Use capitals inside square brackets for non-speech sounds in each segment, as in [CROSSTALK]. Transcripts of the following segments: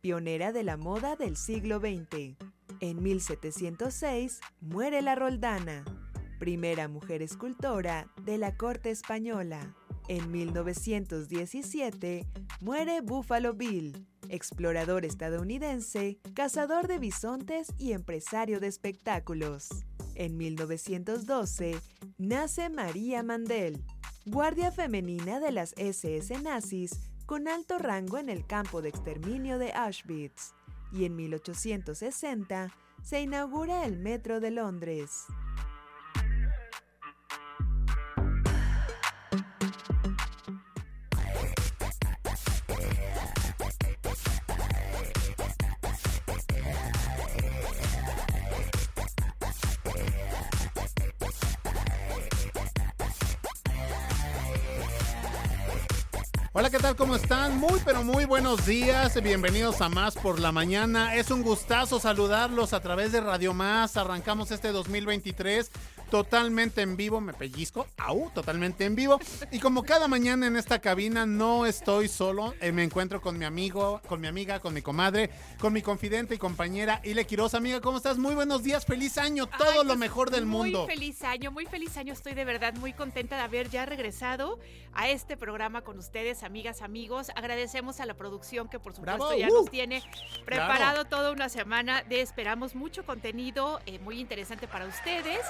Pionera de la moda del siglo XX. En 1706 muere la Roldana, primera mujer escultora de la corte española. En 1917 muere Buffalo Bill, explorador estadounidense, cazador de bisontes y empresario de espectáculos. En 1912 nace María Mandel, guardia femenina de las SS nazis con alto rango en el campo de exterminio de Auschwitz. Y en 1860 se inaugura el Metro de Londres. Hola, ¿qué tal? ¿Cómo están? Muy, pero muy buenos días. Bienvenidos a Más por la Mañana. Es un gustazo saludarlos a través de Radio Más. Arrancamos este 2023 totalmente en vivo, me pellizco, au, totalmente en vivo. Y como cada mañana en esta cabina no estoy solo, eh, me encuentro con mi amigo, con mi amiga, con mi comadre, con mi confidente y compañera Ile Quiroz. Amiga, ¿cómo estás? Muy buenos días, feliz año, todo lo pues, mejor del mundo. Muy feliz año, muy feliz año. Estoy de verdad muy contenta de haber ya regresado a este programa con ustedes, amigas, amigos. Agradecemos a la producción que por supuesto Bravo, ya uh. nos tiene preparado toda una semana de esperamos mucho contenido eh, muy interesante para ustedes.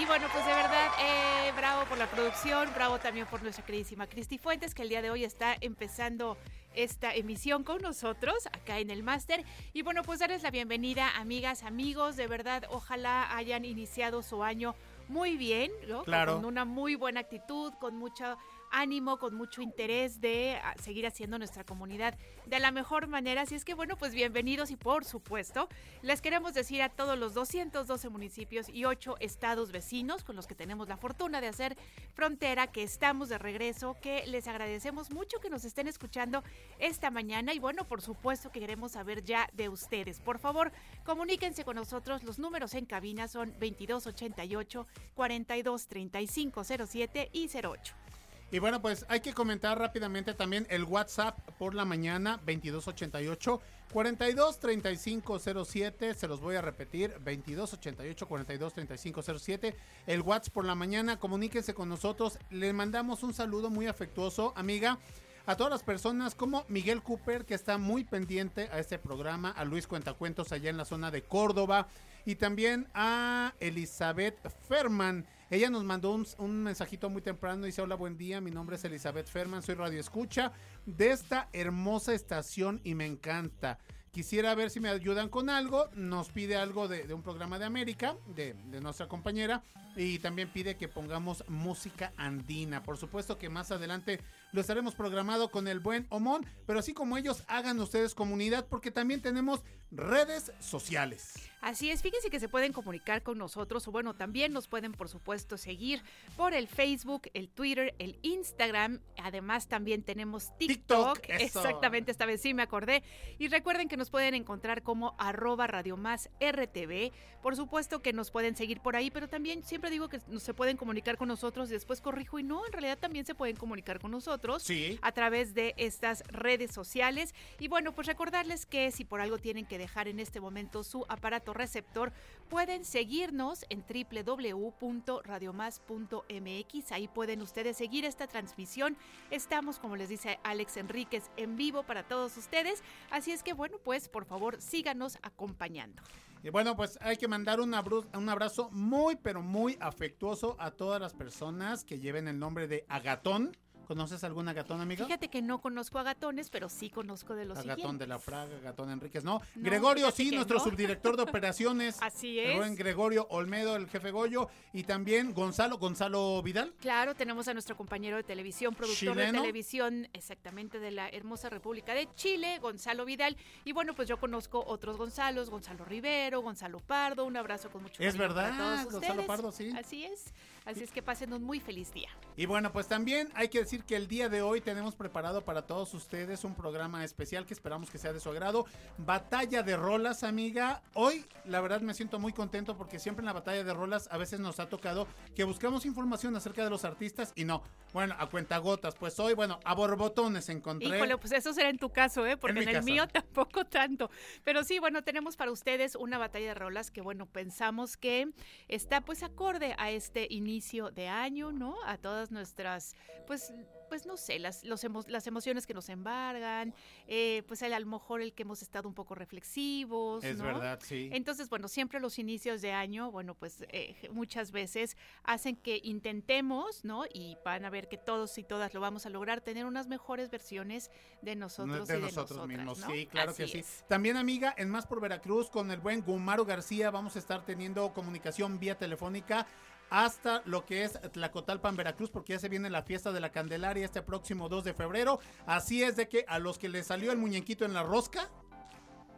Y bueno, pues de verdad, eh, bravo por la producción, bravo también por nuestra queridísima Cristi Fuentes, que el día de hoy está empezando esta emisión con nosotros acá en el máster. Y bueno, pues darles la bienvenida, amigas, amigos, de verdad, ojalá hayan iniciado su año muy bien, ¿no? Claro. Con una muy buena actitud, con mucho ánimo, con mucho interés de ah, seguir haciendo nuestra comunidad de la mejor manera. Así es que bueno, pues bienvenidos y por supuesto, les queremos decir a todos los 212 municipios y 8 estados vecinos con los que tenemos la fortuna de hacer frontera, que estamos de regreso, que les agradecemos mucho que nos estén escuchando esta mañana y bueno, por supuesto que queremos saber ya de ustedes. Por favor, comuníquense con nosotros. Los números en cabina son 2288 423507 y 08. Y bueno, pues hay que comentar rápidamente también el WhatsApp por la mañana 2288 423507, se los voy a repetir, 2288 423507, el WhatsApp por la mañana, comuníquense con nosotros, le mandamos un saludo muy afectuoso, amiga, a todas las personas como Miguel Cooper, que está muy pendiente a este programa, a Luis Cuentacuentos allá en la zona de Córdoba, y también a Elizabeth Ferman. Ella nos mandó un, un, mensajito muy temprano. Dice: Hola, buen día. Mi nombre es Elizabeth Ferman. Soy Radio Escucha de esta hermosa estación y me encanta. Quisiera ver si me ayudan con algo. Nos pide algo de, un programa de América, de, nuestra compañera. Y también pide que pongamos música andina. Por supuesto que más adelante lo estaremos programado con el buen Omón. Pero así como ellos, hagan ustedes comunidad porque también tenemos redes sociales. Así es, fíjense que se pueden comunicar con nosotros o bueno, también nos pueden por supuesto seguir por el Facebook, el Twitter, el Instagram, además también tenemos TikTok, TikTok exactamente, esta vez sí me acordé, y recuerden que nos pueden encontrar como arroba Radio Más RTV, por supuesto que nos pueden seguir por ahí, pero también siempre digo que se pueden comunicar con nosotros y después corrijo y no, en realidad también se pueden comunicar con nosotros sí. a través de estas redes sociales y bueno, pues recordarles que si por algo tienen que dejar en este momento su aparato receptor, pueden seguirnos en www.radiomás.mx. Ahí pueden ustedes seguir esta transmisión. Estamos, como les dice Alex Enríquez, en vivo para todos ustedes. Así es que, bueno, pues por favor, síganos acompañando. Y bueno, pues hay que mandar un, un abrazo muy, pero muy afectuoso a todas las personas que lleven el nombre de Agatón. ¿Conoces algún Agatón, amiga? Fíjate que no conozco a Gatones, pero sí conozco de los Agatón siguientes. de la Fraga, Agatón Enríquez, ¿no? no Gregorio, sí, nuestro no. subdirector de operaciones. [LAUGHS] Así es. Buen Gregorio Olmedo, el jefe Goyo. Y también Gonzalo, Gonzalo Vidal. Claro, tenemos a nuestro compañero de televisión, productor ¿Chileno? de televisión, exactamente de la hermosa República de Chile, Gonzalo Vidal. Y bueno, pues yo conozco otros Gonzalos, Gonzalo Rivero, Gonzalo Pardo. Un abrazo con mucho Es cariño verdad, para todos Gonzalo ustedes. Pardo, sí. Así es. Así es que pasen un muy feliz día. Y bueno, pues también hay que decir decir que el día de hoy tenemos preparado para todos ustedes un programa especial que esperamos que sea de su agrado. Batalla de rolas, amiga. Hoy, la verdad, me siento muy contento porque siempre en la batalla de rolas a veces nos ha tocado que buscamos información acerca de los artistas y no. Bueno, a cuentagotas. Pues hoy, bueno, a borbotones encontré. Híjole, pues eso será en tu caso, ¿eh? Porque en, el mío [LAUGHS] tampoco tanto. Pero sí, bueno, tenemos para ustedes una batalla de rolas que, bueno, pensamos que está pues acorde a este inicio de año, ¿no? A todas nuestras, pues pues no sé, las, los las emociones que nos embargan, eh, pues a lo mejor el que hemos estado un poco reflexivos. Es verdad, sí. Entonces, bueno, siempre los inicios de año, bueno, pues eh, muchas veces hacen que intentemos, ¿no? Y van a ver que todos y todas lo vamos a lograr, tener unas mejores versiones de nosotros. De, nosotros mismos, sí, claro que sí. También, amiga, en Más por Veracruz, con el buen Gumaro García, vamos a estar teniendo comunicación vía telefónica hasta lo que es Tlacotalpan, Veracruz, porque ya se viene la fiesta de la Candelaria este próximo 2 de febrero. Así es de que a los que les salió el muñequito en la rosca,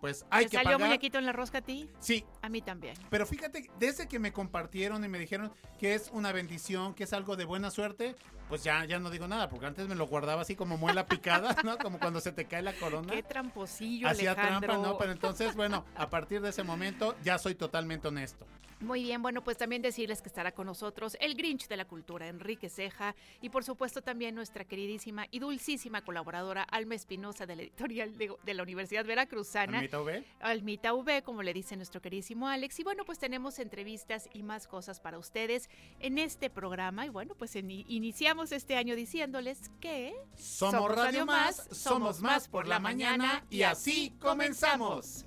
pues hay que salió muñequito en la rosca a ti? Sí. A mí también. Pero fíjate, desde que me compartieron y me dijeron que es una bendición, que es algo de buena suerte, pues ya, ya no digo nada, porque antes me lo guardaba así como muela picada, [LAUGHS] ¿no? Como cuando se te cae la corona. Qué tramposillo, Hacía trampa, ¿no? Pero entonces, bueno, a partir de ese momento ya soy totalmente honesto. Muy bien, bueno, pues también decirles que estará con nosotros el Grinch de la Cultura, Enrique Ceja, y por supuesto también nuestra queridísima y dulcísima colaboradora Alma Espinosa de la editorial de, la Universidad Veracruzana. Almita V. Almita V, como le dice nuestro queridísimo Alex. Y bueno, pues tenemos entrevistas y más cosas para ustedes en este programa. Y bueno, pues iniciamos este año diciéndoles que... Somos, Radio Más, somos más por la mañana y así comenzamos.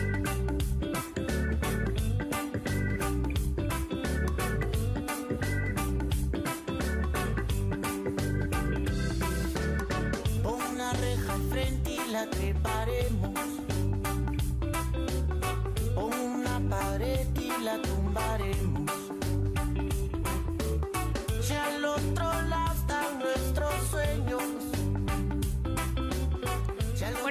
La treparemos. una pared y la tumbaremos. Ya al otro lado están nuestros sueños.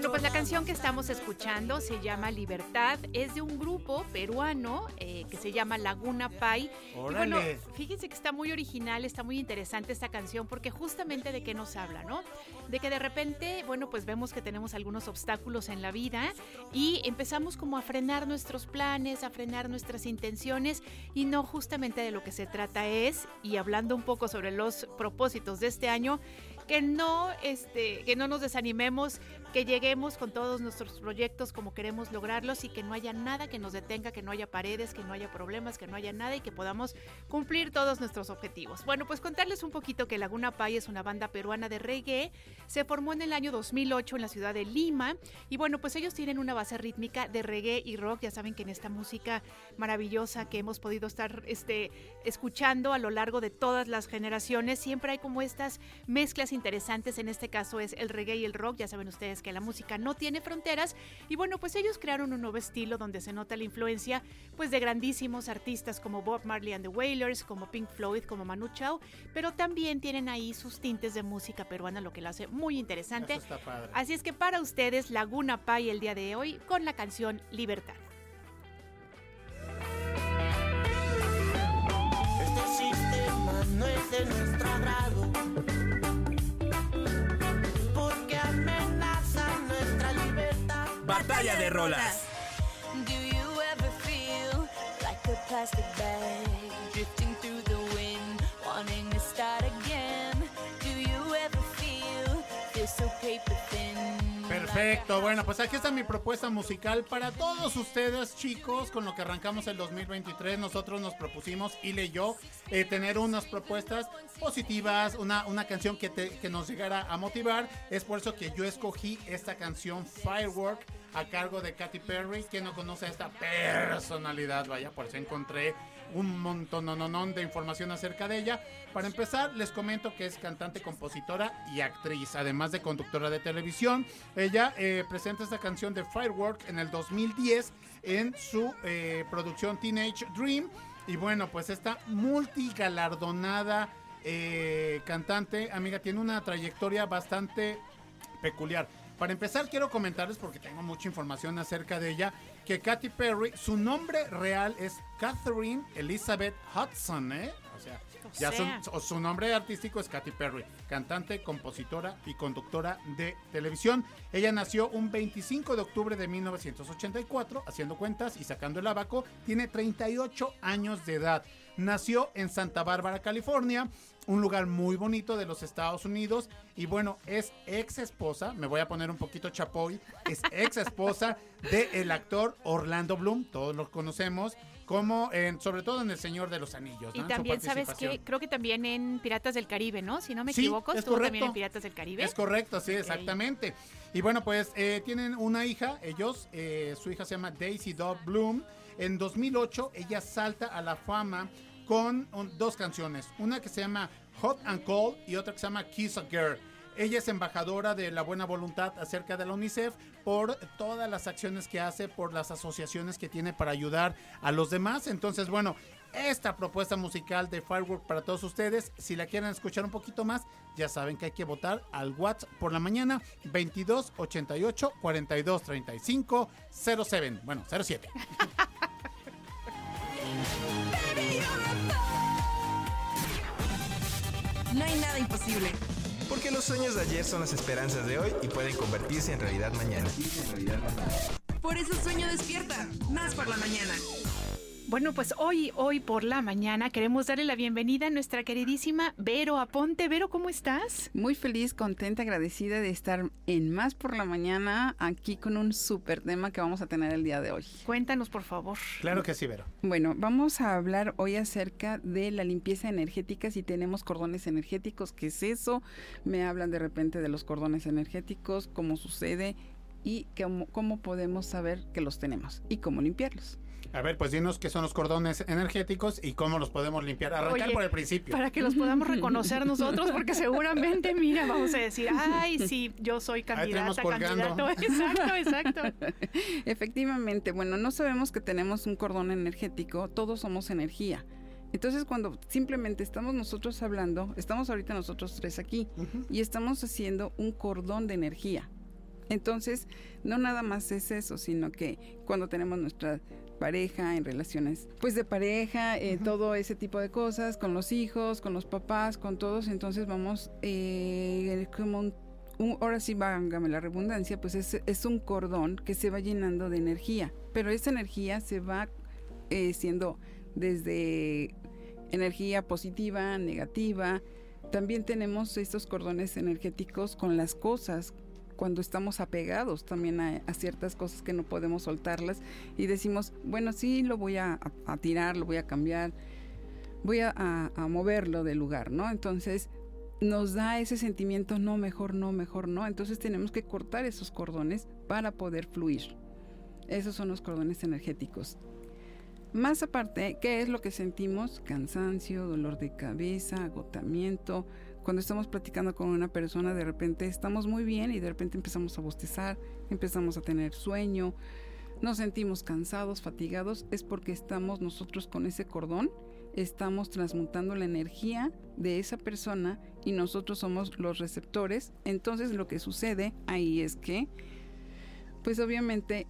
Bueno, pues la canción que estamos escuchando se llama Libertad, es de un grupo peruano eh, que se llama Laguna Pai. Y bueno, fíjense que está muy original, está muy interesante esta canción porque justamente de qué nos habla, ¿no? De que de repente, bueno, pues vemos que tenemos algunos obstáculos en la vida y empezamos como a frenar nuestros planes, a frenar nuestras intenciones y no justamente de lo que se trata es, y hablando un poco sobre los propósitos de este año, que no, este, que no nos desanimemos, que lleguemos con todos nuestros proyectos como queremos lograrlos y que no haya nada que nos detenga, que no haya paredes, que no haya problemas, que no haya nada y que podamos cumplir todos nuestros objetivos. Bueno, pues contarles un poquito que Laguna Pai es una banda peruana de reggae, se formó en el año 2008 en la ciudad de Lima y bueno, pues ellos tienen una base rítmica de reggae y rock, ya saben que en esta música maravillosa que hemos podido estar este, escuchando a lo largo de todas las generaciones, siempre hay como estas mezclas interesantes, en este caso es el reggae y el rock, ya saben ustedes que la música no tiene fronteras y bueno, pues ellos crearon un nuevo estilo donde se nota la influencia pues de grandísimos artistas como Bob Marley and the Wailers, como Pink Floyd, como Manu Chao, pero también tienen ahí sus tintes de música peruana, lo que lo hace muy interesante. Así es que para ustedes Laguna Pai el día de hoy con la canción Libertad. Este sistema no es de nuestro Batalla de Rolas. Perfecto, bueno, pues aquí está mi propuesta musical para todos ustedes, chicos, con lo que arrancamos el 2023. Nosotros nos propusimos, Ile y yo, eh, tener unas propuestas positivas, una, una canción que, te- que nos llegara a motivar. Es por eso que yo escogí esta canción, Firework, a cargo de Katy Perry. Quien no conoce a esta personalidad, vaya, por eso encontré un montón de información acerca de ella. Para empezar, les comento que es cantante, compositora y actriz, además de conductora de televisión. Ella eh, presenta esta canción de Firework en el 2010 en su eh, producción Teenage Dream. Y bueno, pues esta multigalardonada eh, cantante, amiga, tiene una trayectoria bastante peculiar. Para empezar, quiero comentarles, porque tengo mucha información acerca de ella, que Katy Perry, su nombre real es Catherine Elizabeth Hudson, ¿eh? O sea, O ya sea. su- su nombre artístico es Katy Perry, cantante, compositora y conductora de televisión. Ella nació un 25 de octubre de 1984, haciendo cuentas y sacando el abaco, tiene 38 años de edad. Nació en Santa Bárbara, California, un lugar muy bonito de los Estados Unidos. Y bueno, es ex esposa, me voy a poner un poquito chapoy, es ex esposa del actor Orlando Bloom, todos lo conocemos, como en, sobre todo en El Señor de los Anillos. Y ¿no? Su también, ¿sabes qué? Creo que también en Piratas del Caribe, ¿no? Si no me Sí, equivoco, es estuvo también correcto. en Piratas del Caribe. Es correcto, sí, exactamente. Y bueno, pues eh, tienen una hija, ellos, eh, su hija se llama Daisy Dove Bloom. En 2008 ella salta a la fama con dos canciones, una que se llama Hot and Cold y otra que se llama Kiss a Girl. Ella es embajadora de la buena voluntad acerca de la UNICEF por todas las acciones que hace, por las asociaciones que tiene para ayudar a los demás. Entonces, bueno, esta propuesta musical de Firework para todos ustedes, si la quieren escuchar un poquito más, ya saben que hay que votar al WhatsApp por la mañana 22 88 42 35 07. Bueno, 07. [LAUGHS] No hay nada imposible. Porque los sueños de ayer son las esperanzas de hoy y pueden convertirse en realidad mañana. Por eso sueño despierta. Más por la mañana. Bueno, pues hoy, hoy por la mañana queremos darle la bienvenida a nuestra queridísima Vero Aponte. Vero, ¿cómo estás? Muy feliz, contenta, agradecida de estar en Más por la Mañana aquí con un súper tema que vamos a tener el día de hoy. Cuéntanos, por favor. Claro que sí, Vero. Bueno, vamos a hablar hoy acerca de la limpieza energética, si tenemos cordones energéticos, ¿qué es eso? Me hablan de repente de los cordones energéticos, cómo sucede y cómo, cómo podemos saber que los tenemos y cómo limpiarlos. A ver, pues dinos qué son los cordones energéticos y cómo los podemos limpiar. Arrancar Oye, por el principio. Para que los podamos reconocer nosotros, porque seguramente, mira, vamos a decir, ay, sí, yo soy candidata, candidato. [LAUGHS] Exacto, exacto. Efectivamente, bueno, no sabemos que tenemos un cordón energético, todos somos energía. Entonces, cuando simplemente estamos nosotros hablando, estamos ahorita nosotros tres aquí y estamos haciendo un cordón de energía. Entonces, no nada más es eso, sino que cuando tenemos nuestra pareja, en relaciones, pues de pareja, eh, todo ese tipo de cosas, con los hijos, con los papás, con todos, entonces vamos eh, como un, un- ahora sí, vángame la redundancia, pues es, es un cordón que se va llenando de energía, pero esa energía se va eh, siendo desde energía positiva, negativa. También tenemos estos cordones energéticos con las cosas, cuando estamos apegados también a, ciertas cosas que no podemos soltarlas y decimos, bueno, sí, lo voy a, tirar, lo voy a cambiar, voy a- a moverlo del lugar, ¿no? Entonces nos da ese sentimiento, no, mejor no, mejor no. Entonces tenemos que cortar esos cordones para poder fluir. Esos son los cordones energéticos. Más aparte, ¿qué es lo que sentimos? Cansancio, dolor de cabeza, agotamiento. Cuando estamos platicando con una persona, de repente estamos muy bien y de repente empezamos a bostezar, empezamos a tener sueño, nos sentimos cansados, fatigados, es porque estamos nosotros con ese cordón, estamos transmutando la energía de esa persona y nosotros somos los receptores. Entonces lo que sucede ahí es que, pues obviamente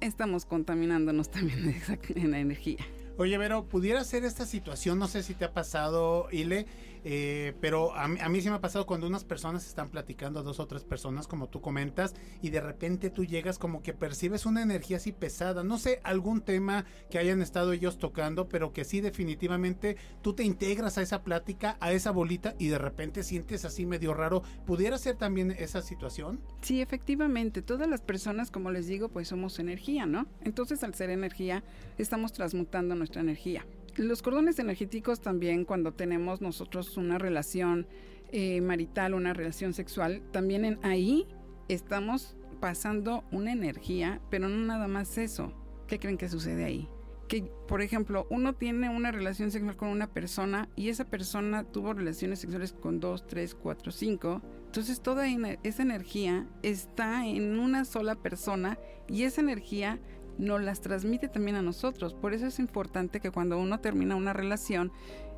estamos contaminándonos [LAUGHS] también en la energía. Oye, Vero, pudiera ser esta situación, no sé si te ha pasado, Ile, eh, pero a, mí- a sí me ha pasado cuando unas personas están platicando, dos o tres personas, como tú comentas, y de repente tú llegas como que percibes una energía así pesada, no sé, algún tema que hayan estado ellos tocando, pero que sí definitivamente tú te integras a esa plática, a esa bolita, y de repente sientes así medio raro. ¿Pudiera ser también esa situación? Sí, efectivamente, todas las personas, como les digo, pues somos energía, ¿no? Entonces, al ser energía, estamos transmutando nuestra energía. Los cordones energéticos también, cuando tenemos nosotros una relación eh, marital, una relación sexual, también en ahí estamos pasando una energía, pero no nada más eso. ¿Qué creen que sucede ahí? Que, por ejemplo, uno tiene una relación sexual con una persona y esa persona tuvo relaciones sexuales con dos, tres, cuatro, cinco. Entonces toda esa energía está en una sola persona y esa energía nos las transmite también a nosotros. Por eso es importante que cuando uno termina una relación,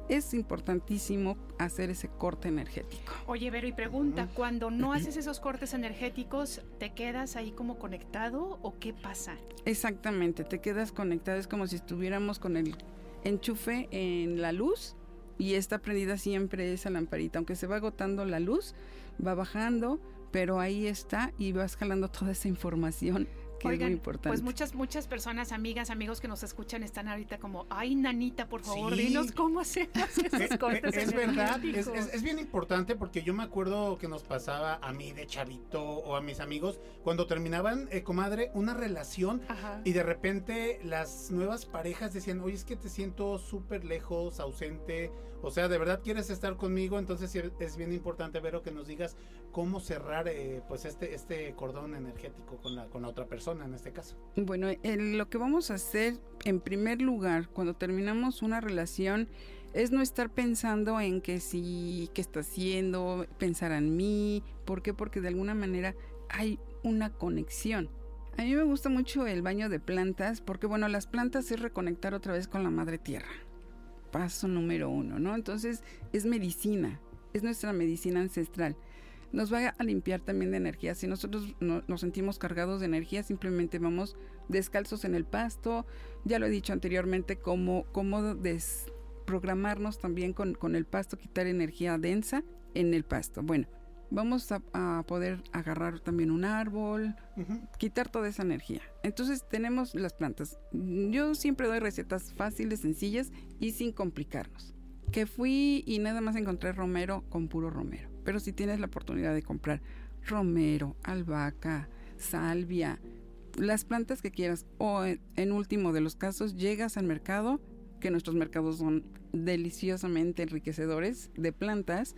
es importantísimo hacer ese corte energético. Oye, Vero, y pregunta, cuando no [CLEARS THROAT] haces esos cortes energéticos, ¿te quedas ahí como conectado o qué pasa? Exactamente, te quedas conectado, es como si estuviéramos con el enchufe en la luz y está prendida siempre esa lamparita, aunque se va agotando la luz, va bajando, pero ahí está y vas jalando toda esa información que es muy importante. pues muchas, muchas personas, amigas, amigos que nos escuchan están ahorita como, ay, nanita, por favor, Sí. dinos cómo hacemos esos cortes eh, es verdad, es, energéticos". es- es bien importante porque yo me acuerdo que nos pasaba a mí de chavito o a mis amigos cuando terminaban, eh, comadre, una relación Ajá. y de repente las nuevas parejas decían, oye, es que te siento súper lejos, ausente, o sea, de verdad quieres estar conmigo, entonces es bien importante, Vero, que nos digas cómo cerrar eh, pues este, este cordón energético con la, con la otra persona en este caso. Bueno, el- lo que vamos a hacer en primer lugar cuando terminamos una relación es no estar pensando en que sí, qué está haciendo, pensar en mí. ¿Por qué? Porque de alguna manera hay una conexión. A mí me gusta mucho el baño de plantas porque, bueno, las plantas es reconectar otra vez con la madre tierra. Paso número uno, ¿no? Entonces es medicina, es nuestra medicina ancestral nos va a limpiar también de energía. Si nosotros no- nos sentimos cargados de energía, simplemente vamos descalzos en el pasto. Ya lo he dicho anteriormente, cómo, cómo desprogramarnos también con, con el pasto, quitar energía densa en el pasto. Bueno, vamos a, a poder agarrar también un árbol, quitar toda esa energía. Entonces tenemos las plantas. Yo siempre doy recetas fáciles, sencillas y sin complicarnos. Que fui y nada más encontré romero con puro romero. Pero si tienes la oportunidad de comprar romero, albahaca, salvia, las plantas que quieras, o en, en último de los casos, llegas al mercado, que nuestros mercados son deliciosamente enriquecedores de plantas,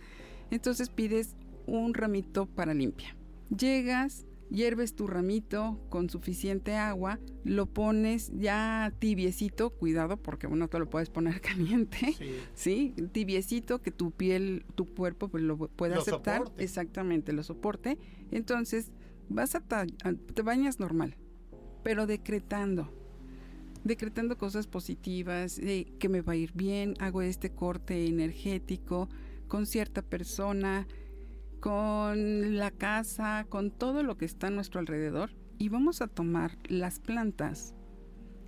entonces pides un ramito para limpia. Llegas, hierves tu ramito con suficiente agua, lo pones ya tibiecito, cuidado porque no te lo puedes poner [LAUGHS] caliente, Sí. ¿sí? Tibiecito que tu piel, tu cuerpo pues, lo pueda Lo aceptar. soporte. Exactamente, lo soporte. Entonces, vas a, ta- a- te bañas normal, pero decretando. Decretando cosas positivas, de que me va a ir bien, hago este corte energético con cierta persona, con la casa, con todo lo que está a nuestro alrededor. Y vamos a tomar las plantas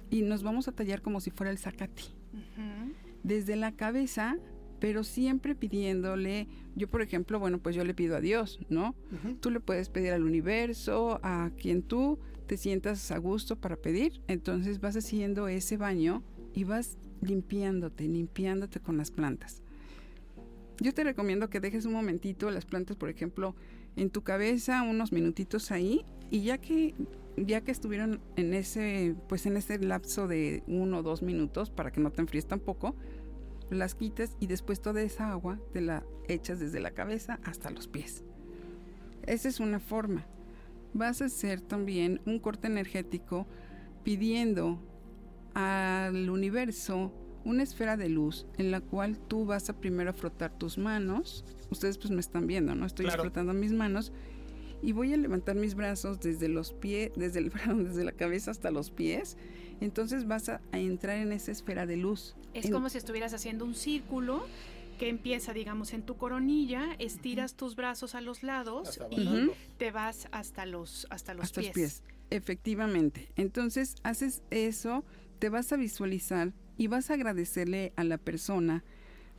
y nos vamos a tallar como si fuera el zacate desde la cabeza, pero siempre pidiéndole, yo por ejemplo, bueno, pues yo le pido a Dios, ¿no? Tú le puedes pedir al universo, a quien tú te sientas a gusto para pedir, entonces vas haciendo ese baño y vas limpiándote, limpiándote con las plantas. Yo te recomiendo que dejes un momentito las plantas, por ejemplo, en tu cabeza, unos minutitos ahí, y ya que ya que estuvieron en ese, pues en ese lapso de uno o dos minutos, para que no te enfríes tampoco, las quitas y después toda esa agua te la echas desde la cabeza hasta los pies. Esa es una forma. Vas a hacer también un corte energético pidiendo al universo una esfera de luz en la cual tú vas a primero frotar tus manos. Ustedes pues me están viendo, ¿no? Estoy Claro. frotando mis manos y voy a levantar mis brazos desde los pies, desde el [LAUGHS] perdón, desde la cabeza hasta los pies. Entonces vas a, a entrar en esa esfera de luz. Es En- como si estuvieras haciendo un círculo que empieza, digamos, en tu coronilla, estiras tus brazos a los lados y te vas hasta los, hasta los hasta pies. los pies. Efectivamente. Entonces haces eso, te vas a visualizar y vas a agradecerle a la persona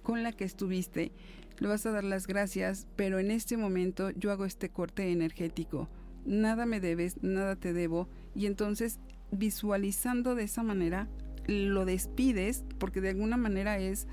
con la que estuviste, le vas a dar las gracias, pero en este momento yo hago este corte energético. Nada me debes, nada te debo. Y entonces, visualizando de esa manera, lo despides, porque de alguna manera es,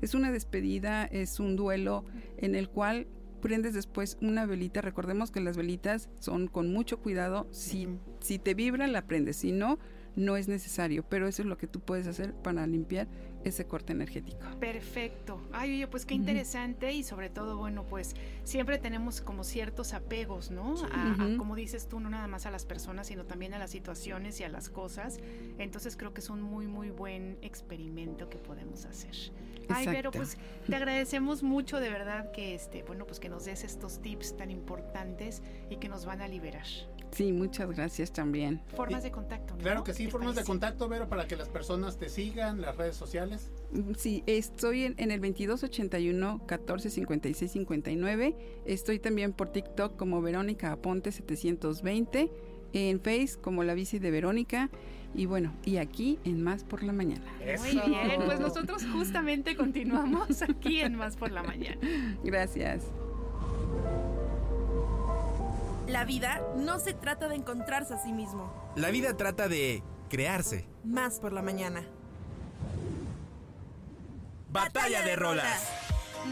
es una despedida, es un duelo en el cual prendes después una velita. Recordemos que las velitas son con mucho cuidado. Si, si te vibra, la prendes. Si no, no es necesario, pero eso es lo que tú puedes hacer para limpiar ese corte energético. Perfecto. Ay, oye, pues qué interesante y sobre todo, bueno, pues siempre tenemos como ciertos apegos, ¿no? A, a, como dices tú, no nada más a las personas, sino también a las situaciones y a las cosas. Entonces creo que es un muy, muy buen experimento que podemos hacer. Ay, pero pues te agradecemos mucho de verdad que este, bueno, pues que nos des estos tips tan importantes y que nos van a liberar. Sí, muchas gracias también. Formas de contacto. ¿no? Claro que sí, formas de contacto, Vero, para que las personas te sigan, las redes sociales. Sí, estoy en, en el 2281 14 56 59. Estoy también por TikTok como Verónica Aponte 720. En Face como la bici de Verónica. Y bueno, y aquí en Más por la Mañana. Muy bien, pues nosotros justamente continuamos aquí en Más por la Mañana. [LAUGHS] Gracias. La vida no se trata de encontrarse a sí mismo. La vida trata de crearse. Más por la mañana. Batalla de rolas.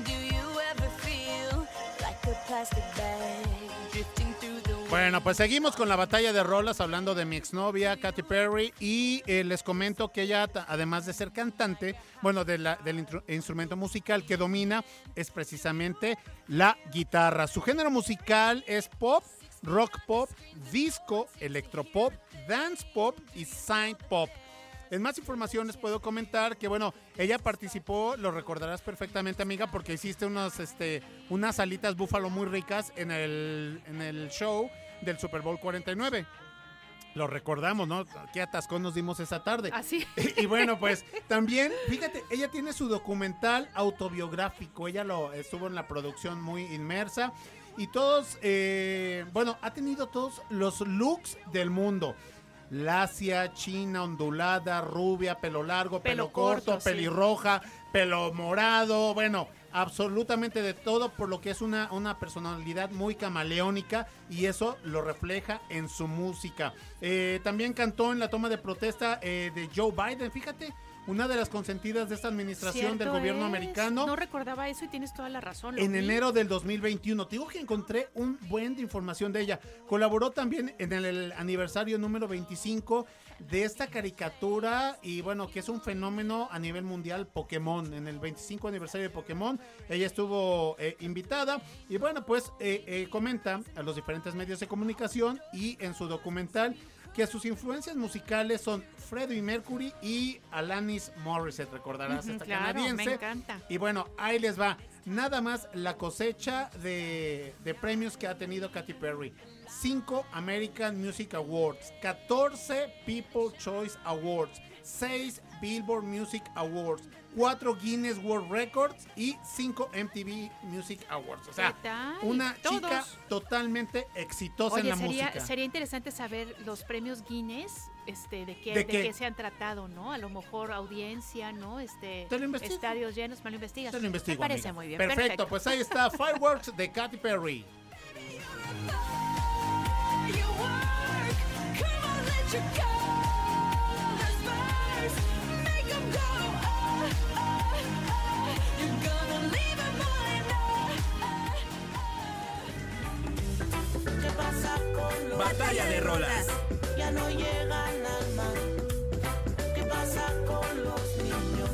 Do you ever feel like a plastic bag drifting through the wind? Bueno, pues seguimos con la batalla de rolas hablando de mi exnovia Katy Perry y eh, les comento que ella, además de ser cantante, bueno, de la- del instrumento musical que domina es precisamente la guitarra. Su género musical es pop, rock pop, disco, electropop, dance pop y synth pop. En más información les puedo comentar que, bueno, ella participó, lo recordarás perfectamente, amiga, porque hiciste unas, este, unas alitas búfalo muy ricas en el, en el show del Super Bowl 49. Lo recordamos, ¿no? Qué atascón nos dimos esa tarde. Así. [LAUGHS] Y, y bueno, pues también, fíjate, ella tiene su documental autobiográfico. Ella lo estuvo en la producción muy inmersa. Y todos, eh, bueno, ha tenido todos los looks del mundo. Lacia, china, ondulada, rubia, pelo largo, pelo, Pelo corto, corto, sí. pelirroja, pelo morado, bueno, absolutamente de todo, por lo que es una, una personalidad muy camaleónica y eso lo refleja en su música. Eh, también cantó en la toma de protesta eh, de Joe Biden, fíjate, una de las consentidas de esta administración del gobierno es. americano. No recordaba eso y tienes toda la razón. En vi. enero del 2021. Te digo que encontré un buen de información de ella. Colaboró también en el, el aniversario número 25 de esta caricatura y bueno, que es un fenómeno a nivel mundial Pokémon. En el 25 aniversario de Pokémon, ella estuvo eh, invitada y bueno, pues eh, eh, comenta a los diferentes medios de comunicación y en su documental que sus influencias musicales son Freddie Mercury y Alanis Morissette, recordarás esta claro, canadiense. me encanta. Y bueno, ahí les va. Nada más la cosecha de, de premios que ha tenido Katy Perry. 5 American Music Awards, 14 People Choice Awards, 6 Billboard Music Awards, 4 Guinness World Records y 5 MTV Music Awards. O sea, una Todos. chica totalmente exitosa Oye, en la sería, música. sería interesante saber los premios Guinness, este, de qué, ¿De de qué? qué se han tratado, ¿no? A lo mejor audiencia, ¿no? Este, Te lo estadios llenos, me lo investigas. Se lo investigo, Me parece amiga. muy bien. Perfecto, Perfecto, pues ahí está [LAUGHS] Fireworks de Katy Perry. You work, come on, let you go. Batalla de rolas. ya no llegan al mar? ¿Qué pasa con los niños?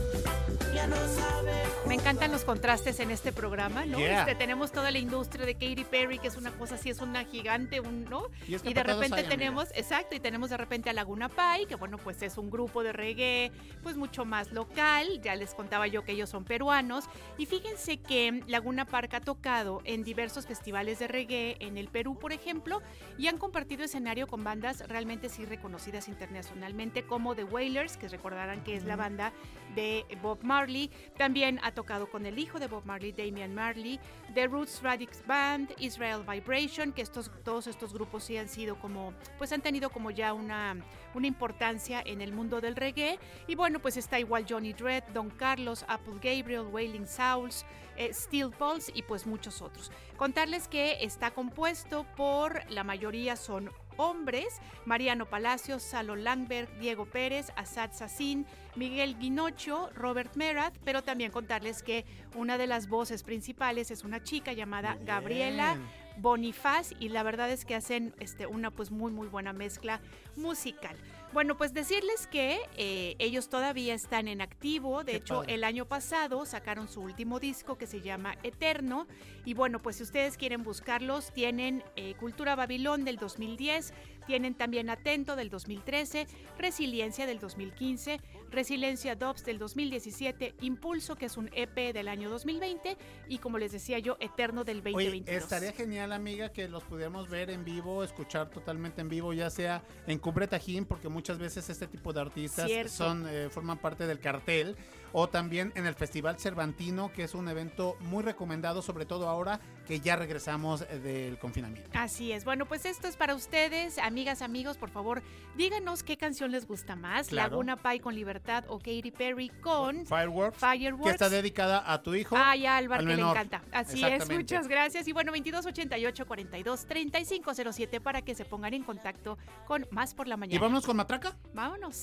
Ya no saben Me encantan los contrastes en este programa, ¿no? Yeah. Este, tenemos toda la industria de Katy Perry, que es una cosa así, es una gigante, un, ¿no? Y es que de repente hay, amiga. tenemos, exacto, y tenemos de repente a Laguna Pai, que bueno, pues es un grupo de reggae, pues mucho más local, ya les contaba yo que ellos son peruanos, y fíjense que Laguna Park ha tocado en diversos festivales de reggae en el Perú, por ejemplo, y han compartido escenario con bandas realmente sí reconocidas internacionalmente, como The Wailers, que recordarán que es la banda de Bob Marley, también ha tocado con el hijo de Bob Marley, Damian Marley, The Roots Radix Band, Israel Vibration, que estos, todos estos grupos sí han sido como, pues han tenido como ya una, una importancia en el mundo del reggae. Y bueno, pues está igual Johnny Dredd, Don Carlos, Apple Gabriel, Wailing Souls, eh, Steel Pulse y pues muchos otros. Contarles que está compuesto por, la mayoría son hombres, Mariano Palacios, Salo Langberg, Diego Pérez, Asad Sassin, Miguel Guinocho, Robert Merat, pero también contarles que una de las voces principales es una chica llamada Gabriela. Bonifaz y la verdad es que hacen este, una pues muy muy buena mezcla musical. Bueno, pues decirles que eh, ellos todavía están en activo. De Qué hecho, padre. el año pasado sacaron su último disco que se llama Eterno. Y bueno, pues si ustedes quieren buscarlos, tienen eh, Cultura Babilón del 2010, tienen también Atento del 2013, Resiliencia del 2015, Resiliencia Dobbs del 2017, Impulso, que es un EP del año 2020, y como les decía yo, Eterno del Oye, 2022. estaría genial, amiga, que los pudiéramos ver en vivo, escuchar totalmente en vivo, ya sea en Cumbre Tajín, porque muchas veces este tipo de artistas Cierto. son eh, forman parte del cartel, o también en el Festival Cervantino, que es un evento muy recomendado, sobre todo ahora que ya regresamos eh, del confinamiento. Así es. Bueno, pues esto es para ustedes, amigas, amigos. Por favor, díganos qué canción les gusta más: Claro. Laguna Pai con Libertad o Katy Perry con Fireworks, Fireworks. que está dedicada a tu hijo. Ay, a Álvaro, al que le encanta. Así es, muchas gracias. Y bueno, 2288 42 3507 para que se pongan en contacto con Más por la ¿Y Mañana. vámonos con Matraca? Vámonos.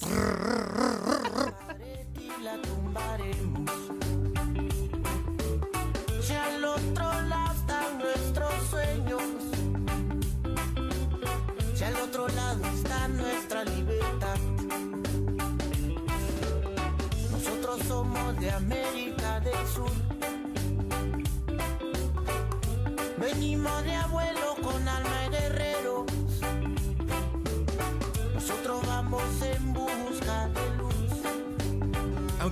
Y la tumbaremos. Si al otro lado están nuestros sueños, si al otro lado está nuestra libertad. Nosotros somos de América del Sur. Venimos de abuelo con alma de guerreros. Nosotros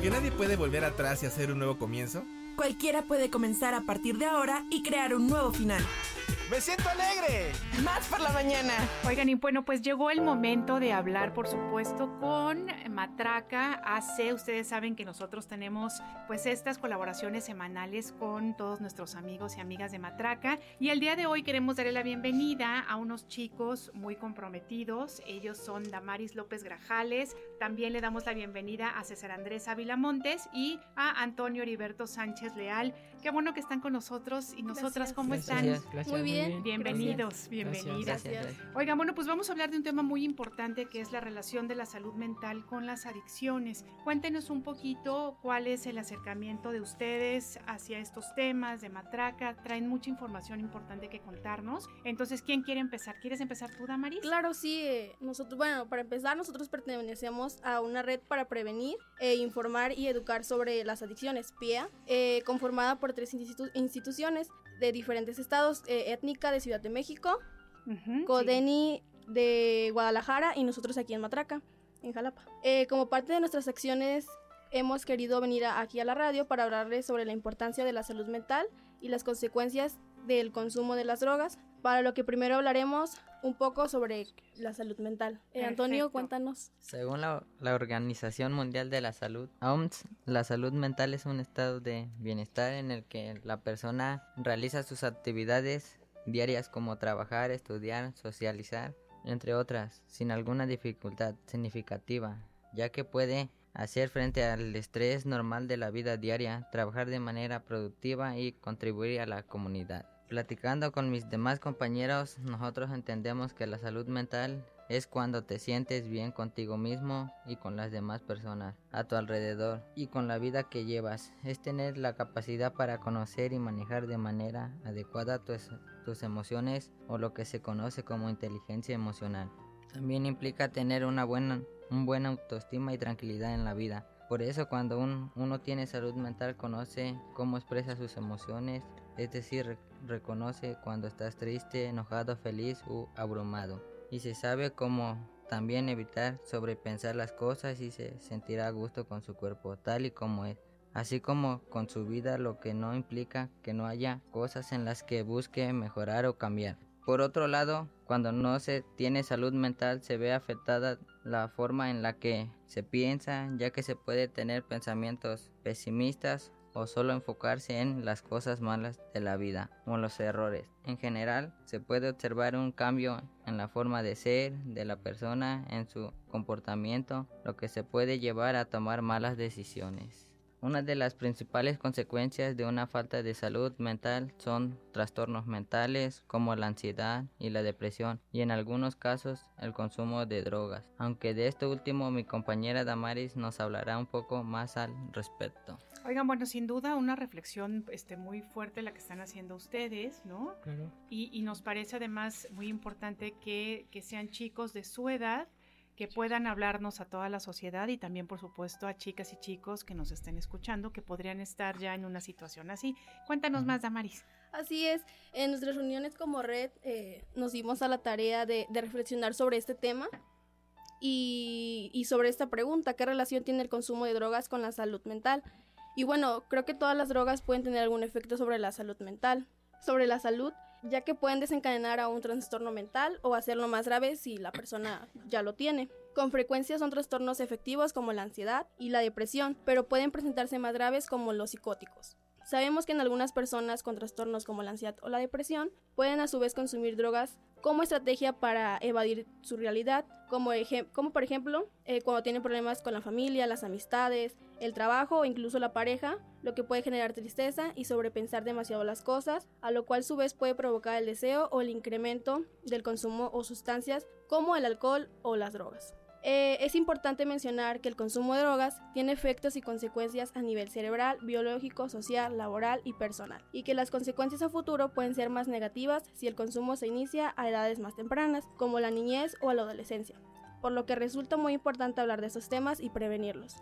Aunque nadie puede volver atrás y hacer un nuevo comienzo, Cualquiera puede comenzar a partir de ahora y crear un nuevo final. ¡Me siento alegre! Más por la mañana. Oigan, y bueno, pues llegó el momento de hablar, por supuesto, con Matraca AC. Ustedes saben que nosotros tenemos pues estas colaboraciones semanales con todos nuestros amigos y amigas de Matraca. Y el día de hoy queremos darle la bienvenida a unos chicos muy comprometidos. Ellos son Damaris López Grajales. También le damos la bienvenida a César Andrés Ávila Montes y a Antonio Heriberto Sánchez Leal. Qué bueno que están con nosotros y nosotras, Gracias. ¿cómo Gracias, están? gracias, Muy bien. Bienvenidos, Gracias, bienvenidas. gracias, gracias. Oigan, bueno, pues vamos a hablar de un tema muy importante que es la relación de la salud mental con las adicciones. Cuéntenos un poquito cuál es el acercamiento de ustedes hacia estos temas de matraca. Traen mucha información importante que contarnos. Entonces, ¿quién quiere empezar? ¿Quieres empezar tú, Damaris? Claro, sí. eh, Nosotros, bueno, para empezar, nosotros pertenecemos a una red para prevenir, e informar y educar sobre las adicciones, PIA, eh, conformada por tres institu- instituciones de diferentes estados, eh, étnica de Ciudad de México, Codeni de Guadalajara y nosotros aquí en Matraca, en Jalapa. Eh, como parte de nuestras acciones, hemos querido venir a- aquí a la radio para hablarles sobre la importancia de la salud mental y las consecuencias del consumo de las drogas, para lo que primero hablaremos un poco sobre la salud mental. Eh, Antonio, cuéntanos. Según la, la Organización Mundial de la Salud, OMS, la salud mental es un estado de bienestar en el que la persona realiza sus actividades diarias como trabajar, estudiar, socializar, entre otras, sin alguna dificultad significativa, ya que puede hacer frente al estrés normal de la vida diaria, trabajar de manera productiva y contribuir a la comunidad. Platicando con mis demás compañeros, nosotros entendemos que la salud mental es cuando te sientes bien contigo mismo y con las demás personas a tu alrededor y con la vida que llevas. Es tener la capacidad para conocer y manejar de manera adecuada tus, tus emociones o lo que se conoce como inteligencia emocional. También implica tener una buena, un buena autoestima y tranquilidad en la vida. Por eso cuando un- uno tiene salud mental conoce cómo expresa sus emociones, es decir, re- reconoce cuando estás triste, enojado, feliz o abrumado. Y se sabe cómo también evitar sobrepensar las cosas y se sentirá a gusto con su cuerpo tal y como es. Así como con su vida, lo que no implica que no haya cosas en las que busque mejorar o cambiar. Por otro lado, cuando no se tiene salud mental se ve afectada la forma en la que se piensa, ya que se puede tener pensamientos pesimistas o solo enfocarse en las cosas malas de la vida o los errores. En general, se puede observar un cambio en la forma de ser de la persona, en su comportamiento, lo que se puede llevar a tomar malas decisiones. Una de las principales consecuencias de una falta de salud mental son trastornos mentales como la ansiedad y la depresión y en algunos casos el consumo de drogas. Aunque de esto último mi compañera Damaris nos hablará un poco más al respecto. Oigan, bueno, sin duda una reflexión este, muy fuerte la que están haciendo ustedes, ¿no? Claro. Y, y nos parece además muy importante que, que sean chicos de su edad que puedan hablarnos a toda la sociedad y también, por supuesto, a chicas y chicos que nos estén escuchando, que podrían estar ya en una situación así. Cuéntanos más, Damaris. Así es, en nuestras reuniones como red eh, nos dimos a la tarea de, de reflexionar sobre este tema y, y sobre esta pregunta, ¿qué relación tiene el consumo de drogas con la salud mental? Y bueno, creo que todas las drogas pueden tener algún efecto sobre la salud mental, sobre la salud, ya que pueden desencadenar a un trastorno mental o hacerlo más grave si la persona ya lo tiene. Con frecuencia son trastornos efectivos como la ansiedad y la depresión, pero pueden presentarse más graves como los psicóticos. Sabemos que en algunas personas con trastornos como la ansiedad o la depresión pueden a su vez consumir drogas como estrategia para evadir su realidad, como, por ejemplo eh, cuando tienen problemas con la familia, las amistades, el trabajo o incluso la pareja, lo que puede generar tristeza y sobrepensar demasiado las cosas, a lo cual a su vez puede provocar el deseo o el incremento del consumo o sustancias como el alcohol o las drogas. Eh, es importante mencionar que el consumo de drogas tiene efectos y consecuencias a nivel cerebral, biológico, social, laboral y personal, y que las consecuencias a futuro pueden ser más negativas si el consumo se inicia a edades más tempranas, como la niñez o la adolescencia, por lo que resulta muy importante hablar de estos temas y prevenirlos.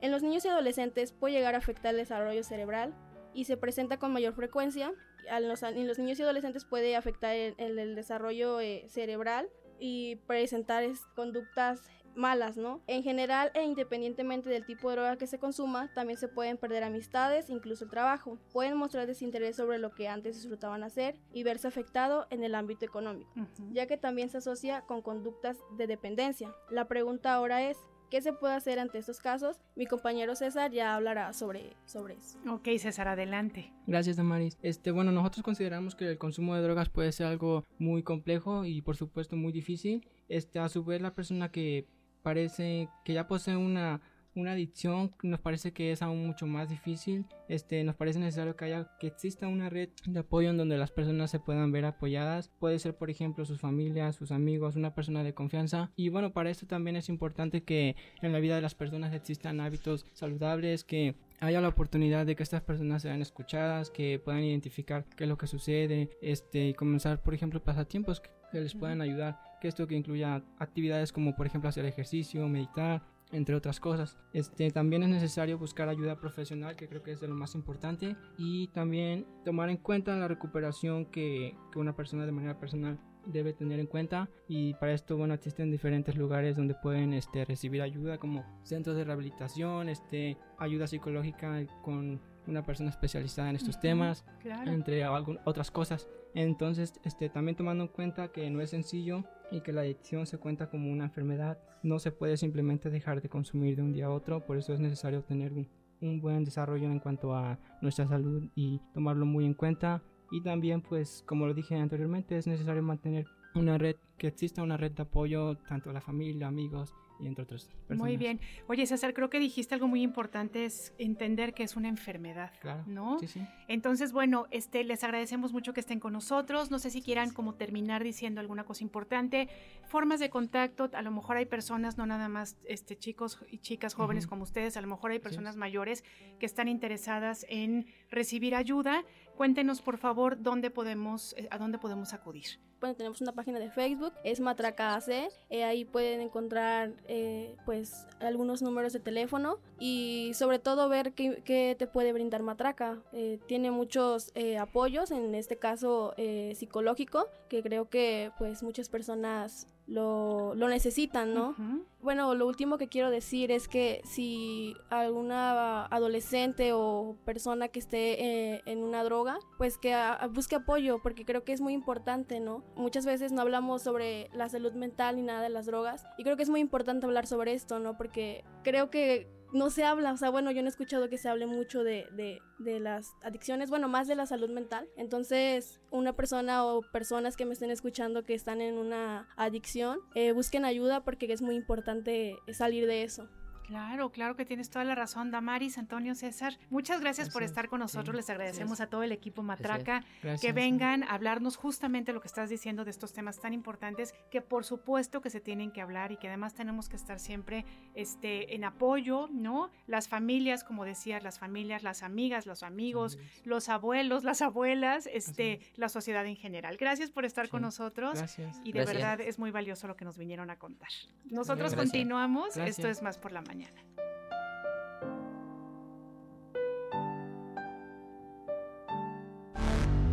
En los niños y adolescentes puede llegar a afectar el desarrollo cerebral y se presenta con mayor frecuencia. En los, niños y adolescentes puede afectar el, desarrollo eh, cerebral y presentar es, conductas malas, ¿no? En general e independientemente del tipo de droga que se consuma, también se pueden perder amistades, incluso el trabajo. Pueden mostrar desinterés sobre lo que antes disfrutaban hacer y verse afectado en el ámbito económico, uh -huh. ya que también se asocia con conductas de dependencia. La pregunta ahora es, ¿Qué se puede hacer ante estos casos? Mi compañero César ya hablará sobre, sobre eso. Ok, César, adelante. Gracias, Damaris. Este, bueno, nosotros consideramos que el consumo de drogas puede ser algo muy complejo y por supuesto muy difícil. Este, a su vez, la persona que parece que ya posee una una adicción nos parece que es aún mucho más difícil. Este, nos parece necesario que haya que exista una red de apoyo en donde las personas se puedan ver apoyadas. Puede ser, por ejemplo, sus familias, sus amigos, una persona de confianza. Y bueno, para esto también es importante que en la vida de las personas existan hábitos saludables, que haya la oportunidad de que estas personas sean escuchadas, que puedan identificar qué es lo que sucede, este, y comenzar, por ejemplo, pasatiempos que, que les puedan ayudar, que esto que incluya actividades como, por ejemplo, hacer ejercicio, meditar, entre otras cosas. Este, también es necesario buscar ayuda profesional, que creo que es de lo más importante, y también tomar en cuenta la recuperación que, que una persona de manera personal debe tener en cuenta y para esto bueno existen diferentes lugares donde pueden este, recibir ayuda como centros de rehabilitación este ayuda psicológica con una persona especializada en estos uh -huh, temas claro. entre algún, otras cosas. Entonces este también tomando en cuenta que no es sencillo y que la adicción se cuenta como una enfermedad no se puede simplemente dejar de consumir de un día a otro. Por eso es necesario tener un, un buen desarrollo en cuanto a nuestra salud y tomarlo muy en cuenta. Y también pues como lo dije anteriormente es necesario mantener una red que exista una red de apoyo tanto a la familia amigos y entre otras personas. Muy bien. Oye, César, creo que dijiste algo muy importante, es entender que es una enfermedad, claro. ¿no? Sí, sí. Entonces, bueno, este, les agradecemos mucho que estén con nosotros. No sé si quieran como terminar diciendo alguna cosa importante. Formas de contacto, a lo mejor hay personas, no nada más este, chicos y chicas jóvenes uh -huh. como ustedes, a lo mejor hay personas sí. mayores que están interesadas en recibir ayuda. Cuéntenos, por favor, dónde podemos, eh, a dónde podemos acudir. Bueno, tenemos una página de Facebook, es Matraca AC. Eh, ahí pueden encontrar eh, pues algunos números de teléfono y sobre todo ver qué, qué te puede brindar Matraca. Eh, tiene muchos eh, apoyos, en este caso psicológico, que creo que pues muchas personas lo, lo necesitan, ¿no? Uh -huh. Bueno, lo último que quiero decir es que si alguna adolescente o persona que esté eh, en una droga, pues que a, busque apoyo, porque creo que es muy importante, ¿no? Muchas veces no hablamos sobre la salud mental ni nada de las drogas, y creo que es muy importante hablar sobre esto, ¿no? Porque creo que no se habla, o sea, bueno, yo no he escuchado que se hable mucho de, de, de las adicciones, bueno, más de la salud mental. Entonces, una persona o personas que me estén escuchando que están en una adicción, eh, busquen ayuda porque es muy importante salir de eso. Claro, claro que tienes toda la razón, Damaris, Antonio, César. Muchas gracias, por estar con nosotros. Sí, Les agradecemos a todo el equipo Matraca que vengan a hablarnos justamente lo que estás diciendo de estos temas tan importantes que por supuesto que se tienen que hablar y que además tenemos que estar siempre este, en apoyo, ¿no? Las familias, como decías, las familias, las amigas, los amigos, los abuelos, las abuelas, este, la sociedad en general. Gracias por estar con nosotros Gracias. y de verdad es muy valioso lo que nos vinieron a contar. Nosotros continuamos, esto es más por la mañana.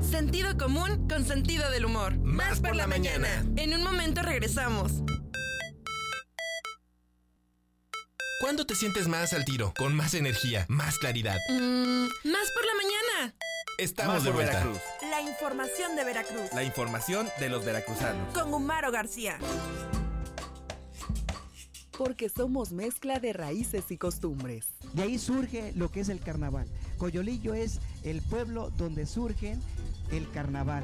Sentido común con sentido del humor. Más por la mañana. En un momento regresamos. ¿Cuándo te sientes más al tiro? Con más energía, más claridad. Mm, más por la mañana. Estamos Más de por vuelta. Veracruz. La información de Veracruz. La información de los veracruzanos. Con Humaro García. Porque somos mezcla de raíces y costumbres. De ahí surge lo que es el carnaval. Coyolillo es el pueblo donde surge el carnaval.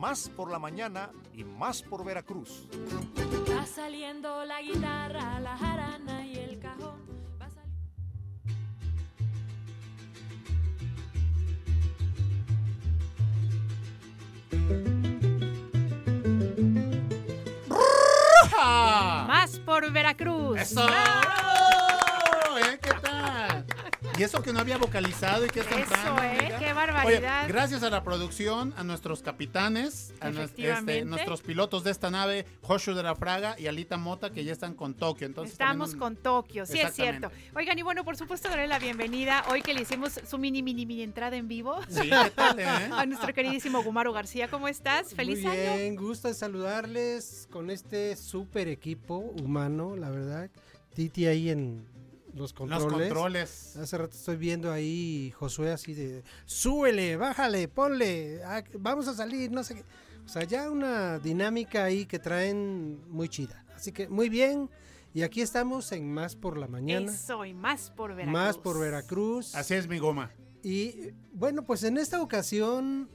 Más por la mañana y más por Veracruz. Va saliendo la guitarra, la jarana y el cajón. Va sali- Más por Veracruz. ¡Eso! ¿Eh? ¿Qué tal? Y eso que no había vocalizado y que es Eso, temprano, ¿eh? amiga. Qué barbaridad. Oye, gracias a la producción, a nuestros capitanes, a este, nuestros pilotos de esta nave, Joshua de la Fraga y Alita Mota, que ya están con Tokio. Entonces Estamos con Tokio, sí es cierto. Oigan, y bueno, por supuesto, darle la bienvenida hoy que le hicimos su mini, mini, mini entrada en vivo. Sí, ¿qué [LAUGHS] tal, eh? A nuestro queridísimo Gumaro García, ¿cómo estás? Feliz Muy año. bien, gusto de saludarles con este super equipo humano, la verdad. Titi ahí en los controles. controles. Hace rato estoy viendo ahí Josué así de, súbele, bájale, ponle, ah, vamos a salir, no sé qué. O sea, ya una dinámica ahí que traen muy chida. Así que muy bien. Y aquí estamos en Más por la Mañana. Eso, y más por Veracruz. Más por Veracruz. Así es mi goma. Y bueno, pues en esta ocasión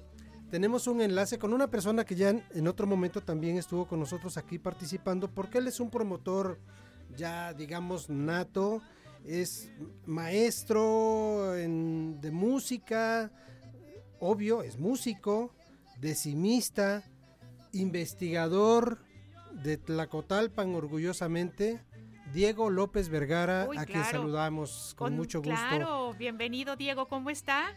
tenemos un enlace con una persona que ya en otro momento también estuvo con nosotros aquí participando, porque él es un promotor ya, digamos, nato, es maestro en- de música, obvio, es músico, decimista, investigador de Tlacotalpan orgullosamente. Diego López Vergara, Uy, a quien saludamos con, mucho gusto. Claro, bienvenido, Diego, ¿cómo está?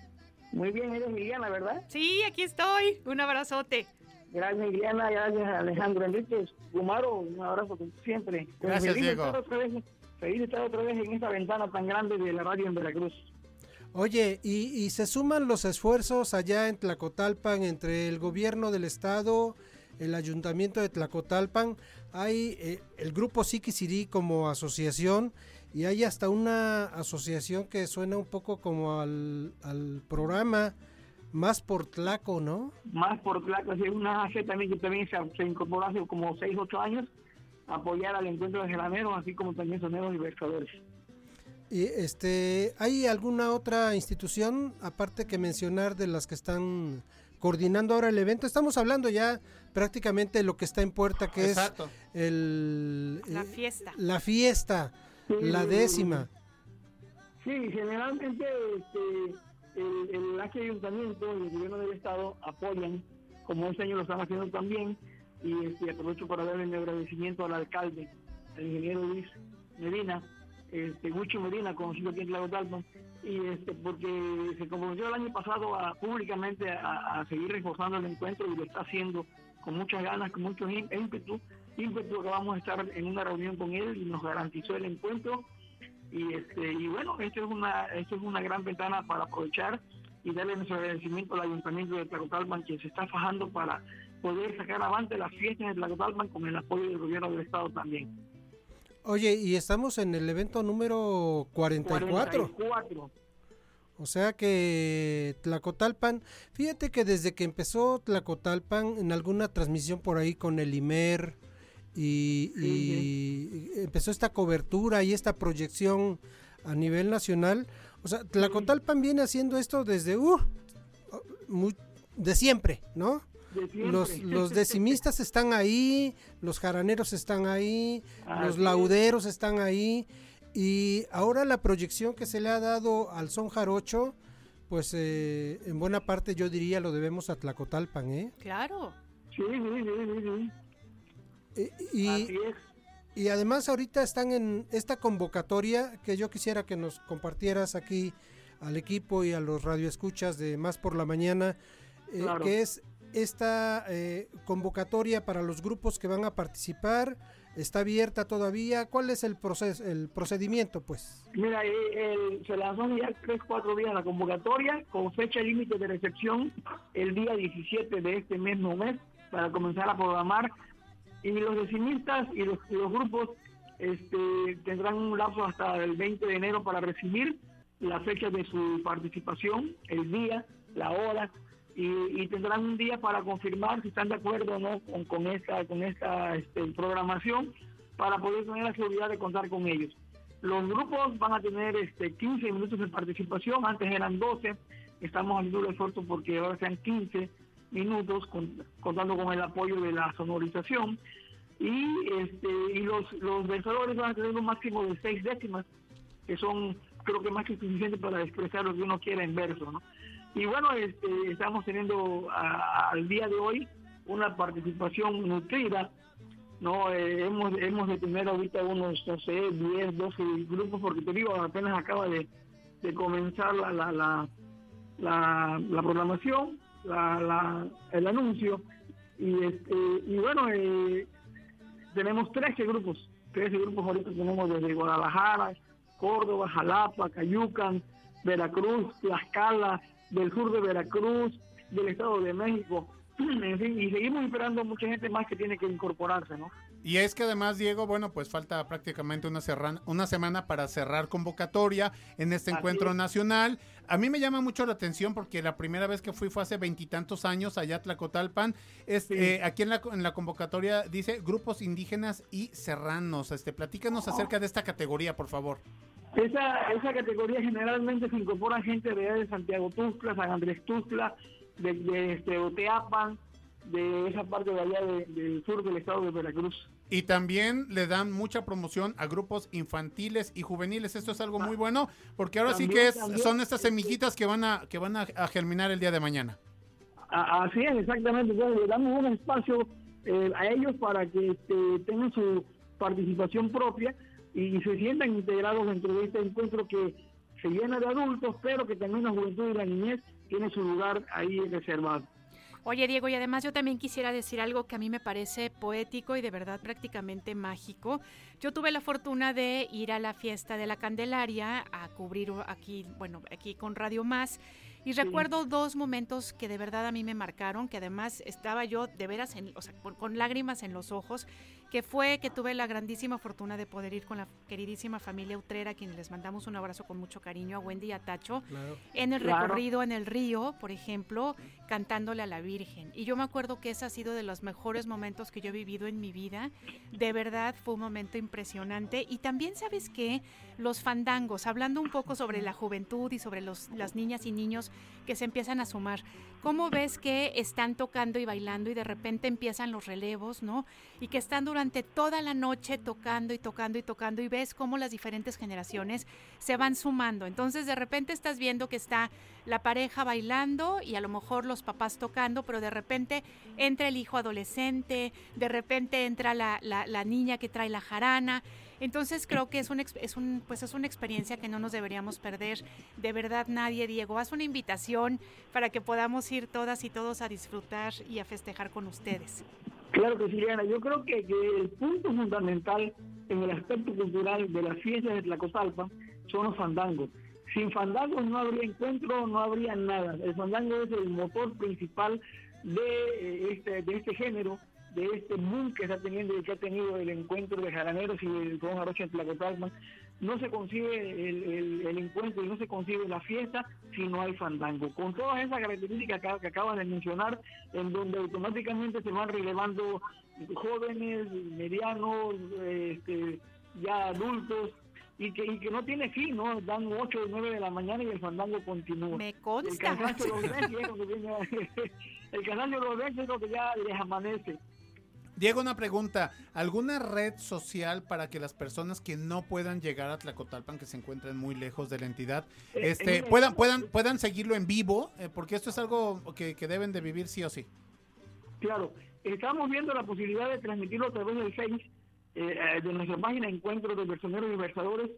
Muy bien, eres Liliana, ¿verdad? Sí, aquí estoy. Un abrazote. Gracias, Liliana, gracias, Alejandro Enríquez. Gumaro, un abrazo como siempre. Pues Gracias, Diego. estar otra vez- feliz de estar otra vez en esta ventana tan grande de la radio en Veracruz. Oye, y, y se suman los esfuerzos allá en Tlacotalpan entre el gobierno del estado, el ayuntamiento de Tlacotalpan, hay eh, el grupo Siquisirí como asociación y hay hasta una asociación que suena un poco como al, al programa Más por Tlaco, ¿no? Más por Tlaco, es una AG también que también se, se incorporó hace como 6, 8 años apoyar al encuentro de gelaneros, así como también soneros y pescadores. Y este, ¿hay alguna otra institución aparte que mencionar de las que están coordinando ahora el evento? Estamos hablando ya prácticamente de lo que está en puerta, que Exacto. es el La eh, fiesta. la fiesta, la décima. Sí, generalmente este, el, el ayuntamiento y el gobierno del estado apoyan, como este año lo están haciendo también, y este, aprovecho para darle mi agradecimiento al alcalde, al ingeniero Luis Medina, este, Gucho Medina, conocido aquí en Tlacotalpan, y este, porque se comprometió el año pasado a, públicamente a, a seguir reforzando el encuentro y lo está haciendo con muchas ganas, con mucho ímpetu, ímpetu que vamos a estar en una reunión con él y nos garantizó el encuentro. Y, este, y bueno, esto es, una, esto es una gran ventana para aprovechar y darle nuestro agradecimiento al Ayuntamiento de Tlacotalpan que se está fajando para poder sacar avante las fiestas de Tlacotalpan con el apoyo del gobierno del estado también. Oye, y estamos en el evento número 44. 44. O sea que Tlacotalpan, fíjate que desde que empezó Tlacotalpan en alguna transmisión por ahí con el IMER y, y empezó esta cobertura y esta proyección a nivel nacional, o sea, Tlacotalpan viene haciendo esto desde uh, muy- de siempre, ¿no? De. Los, los decimistas están ahí, los jaraneros están ahí, los lauderos están ahí. Y ahora la proyección que se le ha dado al son jarocho, pues eh, en buena parte yo diría lo debemos a Tlacotalpan, ¿eh? Claro. Sí, sí, sí, sí, sí. Y, Así es. y además ahorita están en esta convocatoria que yo quisiera que nos compartieras aquí al equipo y a los radioescuchas de Más por la Mañana, eh, Claro. que es esta eh, convocatoria para los grupos que van a participar. ¿Está abierta todavía? ¿Cuál es el proceso, el procedimiento, pues? Mira, eh, el- se lanzó ya tres, cuatro días la convocatoria con fecha límite de recepción el día 17 de este mismo mes para comenzar a programar y los decimistas y los, y los grupos este, tendrán un lapso hasta el 20 de enero para recibir la fecha de su participación, el día, la hora y, y tendrán un día para confirmar si están de acuerdo o no con, esta con esta este, programación para poder tener la seguridad de contar con ellos. Los grupos van a tener este 15 minutos de participación, antes eran 12, estamos haciendo el esfuerzo porque ahora sean 15 minutos con- contando con el apoyo de la sonorización y este y los los vencedores van a tener un máximo de seis décimas que son creo que más que suficiente para expresar lo que uno quiera en verso, ¿no? Y bueno, este, estamos teniendo a- al día de hoy una participación nutrida, ¿no? Eh, hemos, hemos de tener ahorita unos, no sé, 10, 12 grupos, porque te digo, apenas acaba de, de comenzar la, la, la, la, la programación, la, la, el anuncio, y, este, y bueno, eh, tenemos 13 grupos, 13 grupos ahorita tenemos desde Guadalajara, Córdoba, Jalapa, Cayucan, Veracruz, Tlaxcala, del sur de Veracruz, del Estado de México, [CLEARS THROAT] en fin, y seguimos esperando mucha gente más que tiene que incorporarse, ¿no? Y es que además, Diego, bueno, pues falta prácticamente una, semana para cerrar convocatoria en este Así encuentro es. nacional. A mí me llama mucho la atención porque la primera vez que fui fue hace veintitantos años allá a Tlacotalpan. Este, aquí en la, en la convocatoria dice grupos indígenas y serranos. Este, platícanos acerca de esta categoría, por favor. Esa, esa categoría generalmente se incorpora gente de, allá de Santiago Tuxtla, San Andrés Tuxtla, de, de este, Oteapan, de esa parte de allá de- del sur del estado de Veracruz. Y también le dan mucha promoción a grupos infantiles y juveniles. Esto es algo muy bueno porque ahora sí que es, también. son estas semillitas que van a que van a, a germinar el día de mañana. Así es, exactamente. Entonces, le damos un espacio eh, a ellos para que este, tengan su participación propia y, se sientan integrados dentro de este encuentro que se llena de adultos, pero que también la juventud y la niñez tiene su lugar ahí reservado. Oye, Diego, y además yo también quisiera decir algo que a mí me parece poético y de verdad prácticamente mágico. Yo tuve la fortuna de ir a la fiesta de la Candelaria a cubrir aquí, bueno, aquí con Radio Más. Y recuerdo dos momentos que de verdad a mí me marcaron, que además estaba yo de veras, en, o sea, con, con lágrimas en los ojos, que fue que tuve la grandísima fortuna de poder ir con la queridísima familia Utrera, a quienes les mandamos un abrazo con mucho cariño, a Wendy y a Tacho, en el Claro. recorrido en el río, por ejemplo, cantándole a la Virgen. Y yo me acuerdo que ese ha sido de los mejores momentos que yo he vivido en mi vida. De verdad fue un momento impresionante. Y también, ¿sabes qué? Los fandangos, hablando un poco sobre la juventud y sobre los, las niñas y niños que se empiezan a sumar. ¿Cómo ves que están tocando y bailando y de repente empiezan los relevos, ¿no? Y que están durante toda la noche tocando y tocando y tocando y ves cómo las diferentes generaciones se van sumando. Entonces de repente estás viendo que está la pareja bailando y a lo mejor los papás tocando, pero de repente entra el hijo adolescente, de repente entra la, la- la niña que trae la jarana. Entonces creo que es, un, es, un, pues es una experiencia que no nos deberíamos perder. De verdad nadie, Diego, haz una invitación para que podamos ir todas y todos a disfrutar y a festejar con ustedes. Claro que sí, Diana. Yo creo que, el punto fundamental en el aspecto cultural de las fiestas de Tlacotalpan son los fandangos. Sin fandangos no habría encuentro, no habría nada. El fandango es el motor principal de eh, este, de este género, de este boom que está teniendo y que ha tenido el encuentro de jaraneros y el Con Jarocha en Tlacotalpan. No se consigue el, el- el encuentro y no se consigue la fiesta si no hay fandango. Con todas esas características que, que acabas de mencionar, en donde automáticamente se van relevando jóvenes, medianos, este, ya adultos, y que, y que no tiene fin, ¿no? Dan 8 o 9 de la mañana y el fandango continúa. Me El consta. el cansancio los [LAUGHS] ves es [LAUGHS] lo que ya les amanece. Diego, una pregunta. ¿Alguna red social para que las personas que no puedan llegar a Tlacotalpan, que se encuentren muy lejos de la entidad, Eh, este, eh, puedan, puedan, puedan seguirlo en vivo? Eh, porque esto es algo que, que deben de vivir sí o sí. Claro, estamos viendo la posibilidad de transmitirlo a través del Face eh, de nuestra página Encuentro de Personeros y Versadores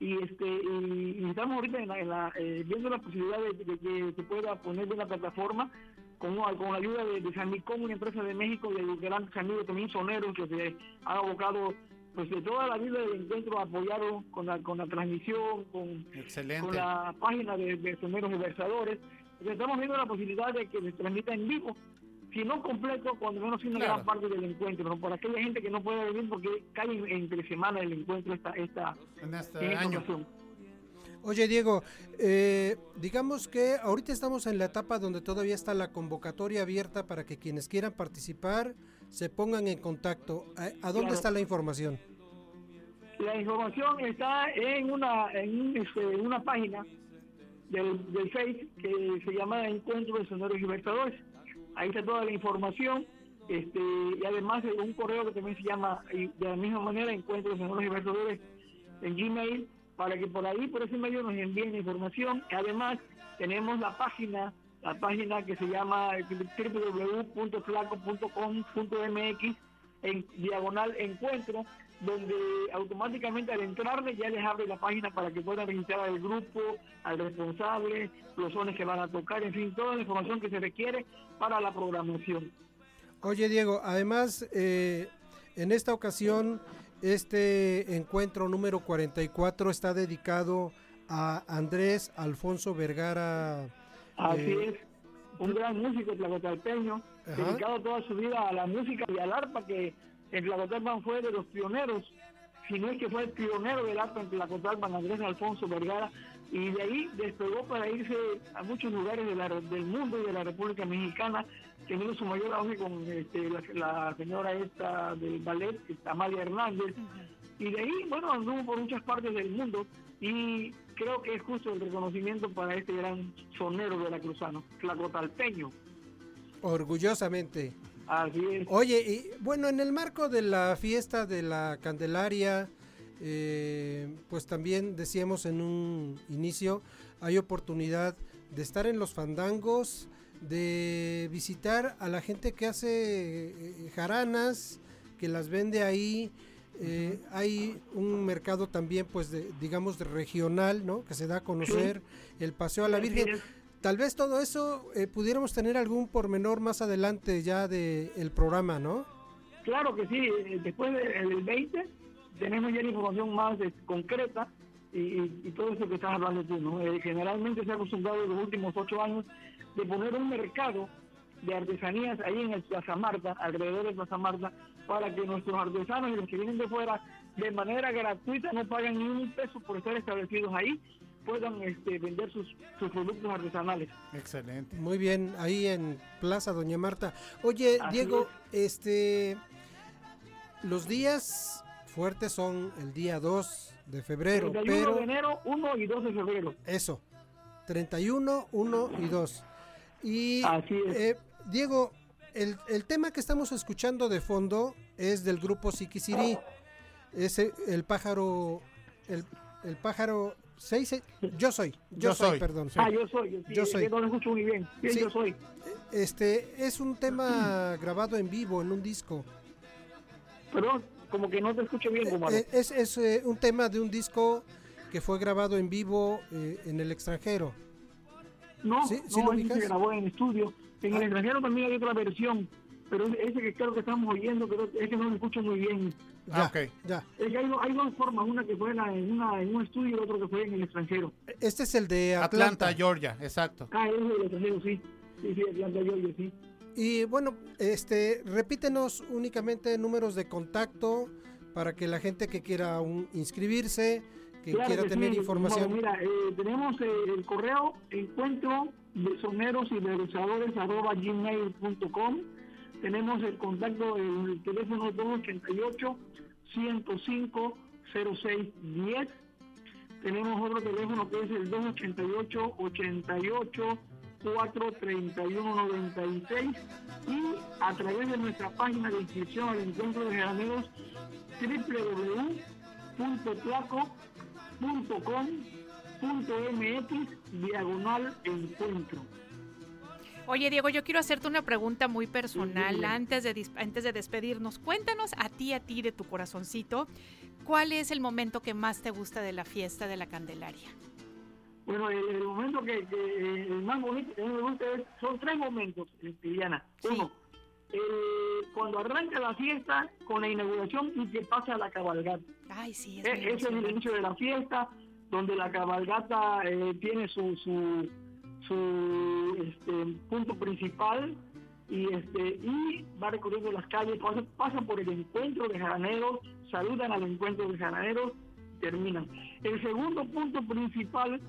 y este y, y estamos ahorita en la- en la, eh, viendo la posibilidad de, de que se pueda poner de una plataforma con, con la ayuda de, de Sanicom, una empresa de México, de grandes amigos también soneros que se han abocado pues de toda la vida del encuentro apoyado con la, con la transmisión, con, con la página de Personeros y Versadores. Estamos viendo la posibilidad de que se transmita en vivo si no completo, cuando menos una Claro. gran parte del encuentro, ¿no? Por aquella gente que no puede venir porque cae en- entre semana el encuentro esta, esta, En este en esta año. ocasión. Oye, Diego, eh, digamos que ahorita estamos en la etapa donde todavía está la convocatoria abierta para que quienes quieran participar se pongan en contacto. ¿A, a dónde Claro. está la información? La información está en una en un, este, una página del, del Face que se llama Encuentro de Soneros y Libertadores. Ahí está toda la información este, y además un correo que también se llama de la misma manera Encuentro de Soneros y Libertadores en Gmail para que por ahí, por ese medio nos envíen información. Además tenemos la página la página que se llama www.flaco.com.mx en diagonal encuentro, donde automáticamente al entrarle ya les abre la página para que puedan registrar al grupo, al responsable, los sones que van a tocar, en fin, toda la información que se requiere para la programación. Oye, Diego, además, eh, en esta ocasión, este encuentro número 44 está dedicado a Andrés Alfonso Vergara. Así eh, es, un gran músico tlacotalpeño, Ajá. dedicado toda su vida a la música y al arpa, que en Tlacotalpan fue de los pioneros, si no es que fue el pionero del arpa en Tlacotalpan, Andrés Alfonso Vergara, y de ahí despegó para irse a muchos lugares de la- del mundo y de la República Mexicana, teniendo su mayor auge con este, la, la señora esta del ballet, Amalia Hernández, y de ahí, bueno, anduvo por muchas partes del mundo, y creo que es justo el reconocimiento para este gran sonero veracruzano, tlacotalpeño. orgullosamente. Así es. Oye, y bueno, en el marco de la fiesta de la Candelaria, eh, pues también decíamos en un inicio, hay oportunidad de estar en los fandangos, de visitar a la gente que hace eh, jaranas, que las vende ahí. eh, hay un mercado también, pues, de, digamos, de regional, ¿no? Que se da a conocer el paseo a la Virgen. Tal vez todo eso eh, pudiéramos tener algún pormenor más adelante ya del el programa, ¿no? Claro que sí, eh, después del del 20 tenemos ya la información más eh, concreta y, y- y todo eso que estás hablando tú, ¿no? Eh, generalmente se ha acostumbrado en los últimos ocho años de poner un mercado de artesanías ahí en el Plaza Marta, alrededor de Plaza Marta, para que nuestros artesanos y los que vienen de fuera, de manera gratuita, no pagan ni un peso por estar establecidos ahí, puedan este, vender sus, sus productos artesanales. Excelente. Muy bien, ahí en Plaza Doña Marta. Oye, Así Diego, este los días fuertes son el día 2 de febrero, 31 pero de enero, 1 y 2 de febrero. eso. 31, 1 y 2. Y Así es. eh, Diego, el, el tema que estamos escuchando de fondo es del grupo Siquisirí. Es el, el pájaro el, el pájaro 6 yo soy, yo, Yo soy, soy. perdón. Ah, yo soy, sí, Yo es soy. no lo escucho muy bien. Sí, Sí. yo soy. Este es un tema grabado en vivo en un disco. Perdón, como que no te escucho bien, Gumaro. Eh, Es, es, eh, un tema de un disco que fue grabado en vivo eh, en el extranjero. no, ¿sí- no, sí lo ese se grabó en estudio. En el Ah. extranjero también hay otra versión pero ese que creo que estamos oyendo, creo que ese no lo escucho muy bien. Ah, ok. Ya. Es que hay, hay dos formas, una que fue en una, en un estudio y otro que fue en el extranjero. Este es el de Atlanta. Atlanta, Georgia, exacto. Ah, es el extranjero, sí. Sí, sí, Atlanta, Georgia, sí. Y bueno, este, repítenos únicamente números de contacto para que la gente que quiera aún inscribirse, que Claro quiera que tener sí, información. bueno, mira, eh, tenemos eh, el correo encuentro de soneros y versadores arroba gmail.com. Tenemos el contacto, el teléfono 288 105 0610. Tenemos otro teléfono que es el 288 88 431 96 y a través de nuestra página de inscripción al encuentro de graneros www.tlaco.com.mx diagonal encuentro. Oye, Diego, yo quiero hacerte una pregunta muy personal antes de, antes de despedirnos. Cuéntanos a ti, a ti, de tu corazoncito, ¿cuál es el momento que más te gusta de la fiesta de la Candelaria? Bueno, el, el momento que, que, el más bonito que a mí me gusta es, son tres momentos, Diana. Uno, eh, cuando arranca la fiesta con la inauguración y que pasa la cabalgata. Ay, sí, es E- ese es el inicio de la fiesta, donde la cabalgata eh, tiene su, su, su este, punto principal y este y va recorriendo las calles, pasa, pasa por el encuentro de jaraneros, saludan al encuentro de jaraneros, terminan. El segundo punto principal,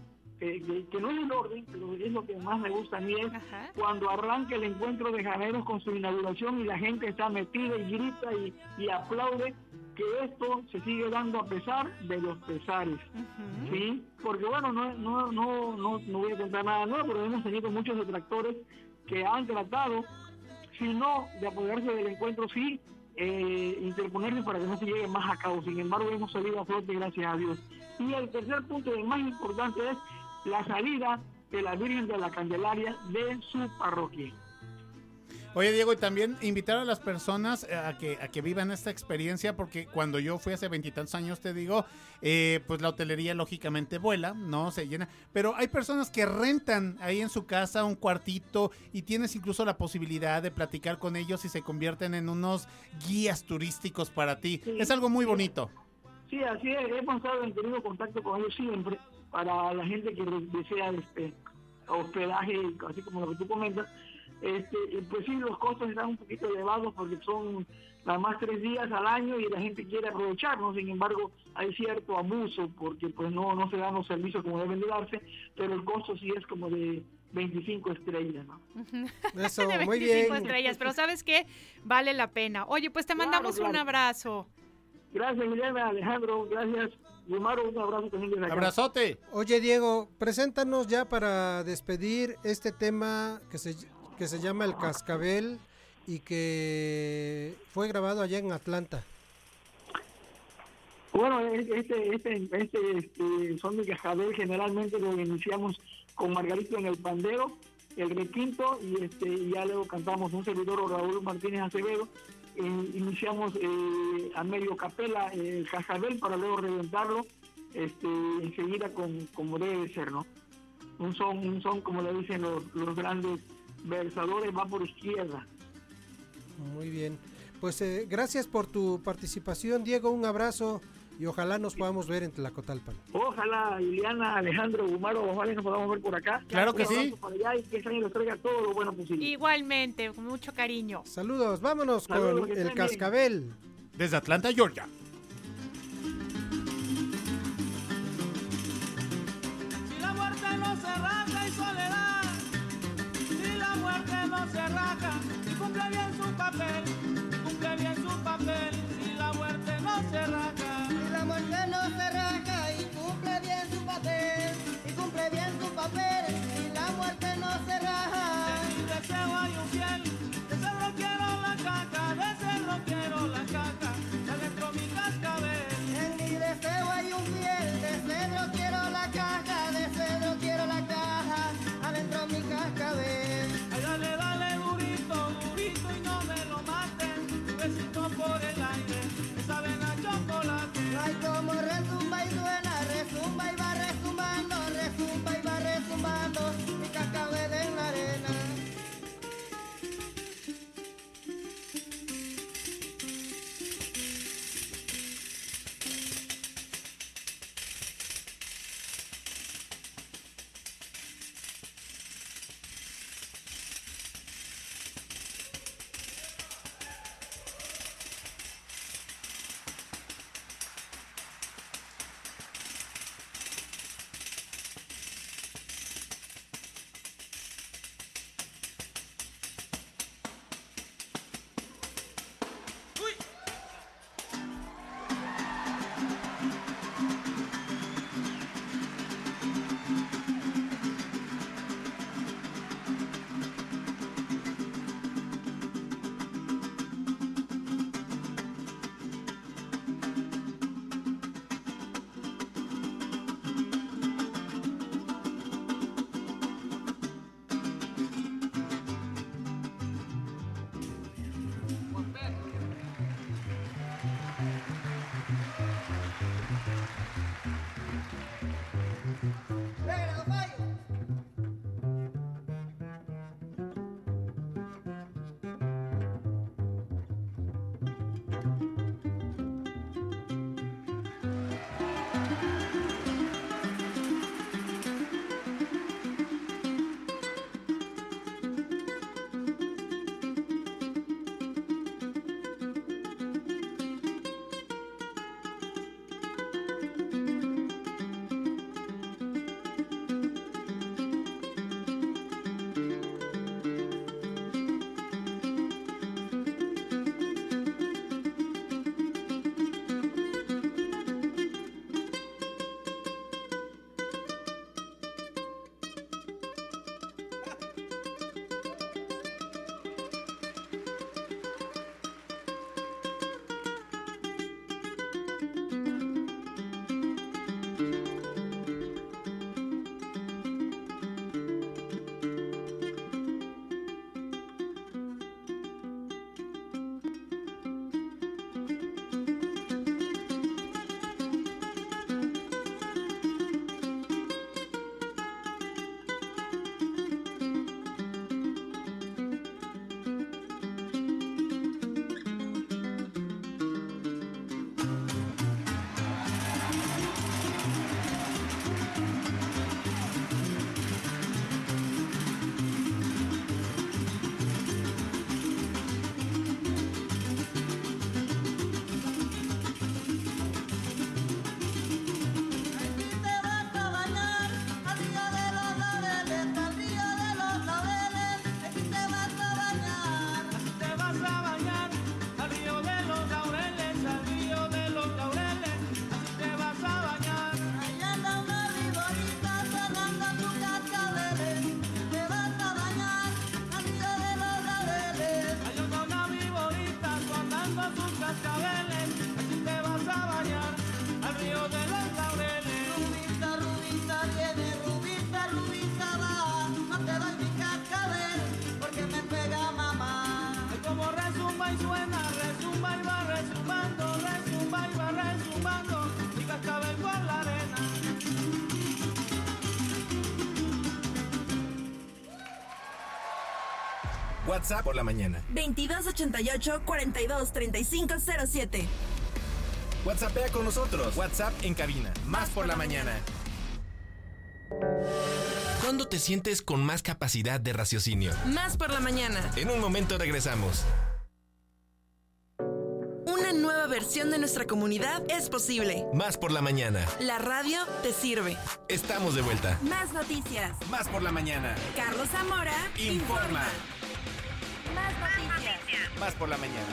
eh, que, no es el orden, pero es lo que más me gusta a mí, es cuando arranca el encuentro de jaraneros con su inauguración y la gente está metida y grita y, y aplaude que esto se sigue dando a pesar de los pesares, ¿sí? Porque bueno, no, no, no, no, no voy a contar nada nuevo, pero hemos tenido muchos detractores que han tratado, si no de apoderarse del encuentro, sí eh, interponerse para que no se llegue más a cabo. Sin embargo, hemos salido a flote, gracias a Dios. Y el tercer punto, el más importante, es la salida de la Virgen de la Candelaria de su parroquia. Oye, Diego, y también invitar a las personas eh, a que, a que vivan esta experiencia, porque cuando yo fui hace veintitantos años, te digo, eh, pues la hotelería lógicamente vuela, ¿no? Se llena. Pero hay personas que rentan ahí en su casa un cuartito y tienes incluso la posibilidad de platicar con ellos y se convierten en unos guías turísticos para ti. Es algo muy bonito. Sí, así es, hemos estado en tenido contacto con ellos siempre para la gente que desea este hospedaje, así como lo que tú comentas. Este, pues sí, los costos están un poquito elevados porque son nada más tres días al año y la gente quiere aprovecharnos. Sin embargo, hay cierto abuso porque pues no, no se dan los servicios como deben de darse, pero el costo sí es como de 25 estrellas, ¿no? [LAUGHS] Eso, de muy 25 bien. estrellas, pero ¿sabes qué? Vale la pena. Oye, pues te mandamos un claro. abrazo. Gracias, Guillermo, Alejandro, gracias. Gumaro, un abrazo también acá. Abrazote. Oye, Diego, preséntanos ya para despedir este tema que se, que se llama El Cascabel y que fue grabado allá en Atlanta. Bueno, este, este, este, este son de cascabel generalmente lo iniciamos con Margarito en el pandero, el requinto y este y ya luego cantamos un servidor Raúl Martínez Acevedo. Eh, iniciamos eh, a medio capela eh, el cascabel para luego reventarlo este, enseguida con, como debe de ser, ¿no? Un son, un son como le dicen los, los grandes versadores, va por izquierda. Muy bien. Pues eh, gracias por tu participación, Diego. Un abrazo y ojalá nos podamos ver en Tlacotalpan. Ojalá Liliana, Alejandro, Gumaro, ojalá nos podamos ver por acá. Claro que sí. para allá y que este año les traiga todo lo bueno posible. Igualmente, con mucho cariño. Saludos, vámonos Saludos, con el estén bien. cascabel. Desde Atlanta, Georgia. Si la muerte no se raja y soledad, si la muerte no se raja y cumple bien su papel, cumple bien su papel, no se raja. Si la muerte no se raja y cumple bien su papel, y cumple bien su papel, si la muerte no se raja. En mi deseo hay un fiel, de cerro quiero la caca, de cerro quiero la caca, de adentro mi cascabel. En mi deseo hay un fiel, de cedro quiero la caja, de cedro quiero la caja, adentro mi cascabel. Ay, dale, dale, Bye. WhatsApp por la mañana. 2288 42 3507. WhatsAppea con nosotros. WhatsApp en cabina. Más por la mañana. ¿Cuándo te sientes con más capacidad de raciocinio? Más por la mañana. En un momento regresamos. Una nueva versión de nuestra comunidad es posible. Más por la mañana. La radio te sirve. Estamos de vuelta. Más noticias. Más por la mañana. Carlos Zamora Informa. Por la mañana.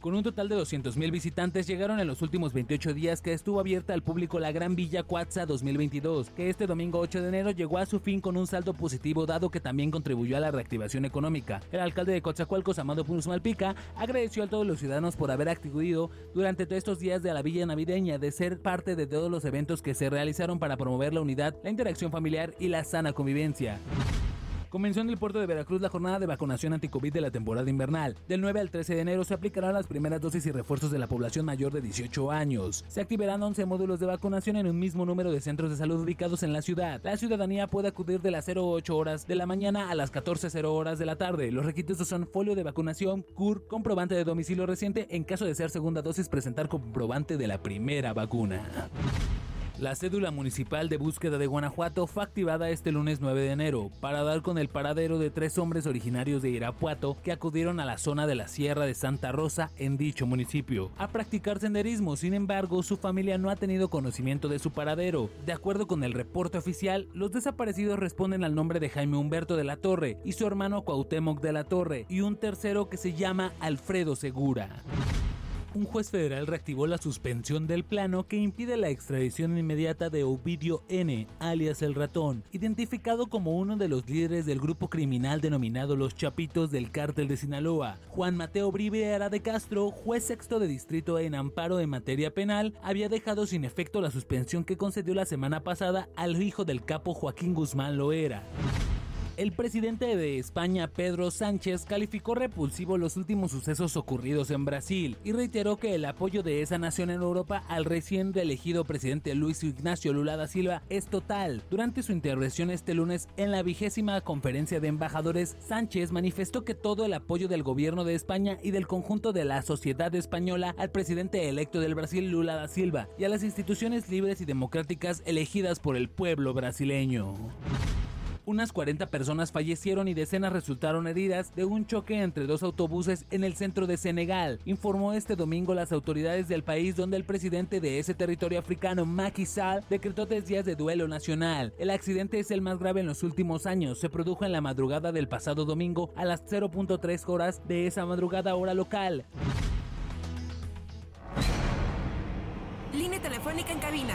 Con un total de 200.000 visitantes llegaron en los últimos 28 días que estuvo abierta al público la Gran Villa Cuatza 2022, que este domingo 8 de enero llegó a su fin con un saldo positivo dado que también contribuyó a la reactivación económica. El alcalde de Coatzacoalcos, Amado Punus Malpica, agradeció a todos los ciudadanos por haber acudido durante todos estos días de la Villa Navideña, de ser parte de todos los eventos que se realizaron para promover la unidad, la interacción familiar y la sana convivencia. Comenzó en el puerto de Veracruz la jornada de vacunación anti-COVID de la temporada invernal. Del 9 al 13 de enero se aplicarán las primeras dosis y refuerzos de la población mayor de 18 años. Se activarán 11 módulos de vacunación en un mismo número de centros de salud ubicados en la ciudad. La ciudadanía puede acudir de las 08 horas de la mañana a las 14.00 horas de la tarde. Los requisitos son folio de vacunación, CUR, comprobante de domicilio reciente. En caso de ser segunda dosis, presentar comprobante de la primera vacuna. La cédula municipal de búsqueda de Guanajuato fue activada este lunes 9 de enero para dar con el paradero de tres hombres originarios de Irapuato que acudieron a la zona de la Sierra de Santa Rosa en dicho municipio a practicar senderismo. Sin embargo, su familia no ha tenido conocimiento de su paradero. De acuerdo con el reporte oficial, los desaparecidos responden al nombre de Jaime Humberto de la Torre y su hermano Cuauhtémoc de la Torre y un tercero que se llama Alfredo Segura un juez federal reactivó la suspensión del plano que impide la extradición inmediata de Ovidio N., alias el ratón, identificado como uno de los líderes del grupo criminal denominado Los Chapitos del Cártel de Sinaloa. Juan Mateo Brivera de Castro, juez sexto de distrito en amparo en materia penal, había dejado sin efecto la suspensión que concedió la semana pasada al hijo del capo Joaquín Guzmán Loera. El presidente de España, Pedro Sánchez, calificó repulsivo los últimos sucesos ocurridos en Brasil y reiteró que el apoyo de esa nación en Europa al recién reelegido presidente Luis Ignacio Lula da Silva es total. Durante su intervención este lunes en la vigésima conferencia de embajadores, Sánchez manifestó que todo el apoyo del gobierno de España y del conjunto de la sociedad española al presidente electo del Brasil, Lula da Silva, y a las instituciones libres y democráticas elegidas por el pueblo brasileño unas 40 personas fallecieron y decenas resultaron heridas de un choque entre dos autobuses en el centro de Senegal, informó este domingo las autoridades del país donde el presidente de ese territorio africano, Macky Sall, decretó tres días de duelo nacional. El accidente es el más grave en los últimos años. Se produjo en la madrugada del pasado domingo a las 0.3 horas de esa madrugada hora local. Línea telefónica en cabina.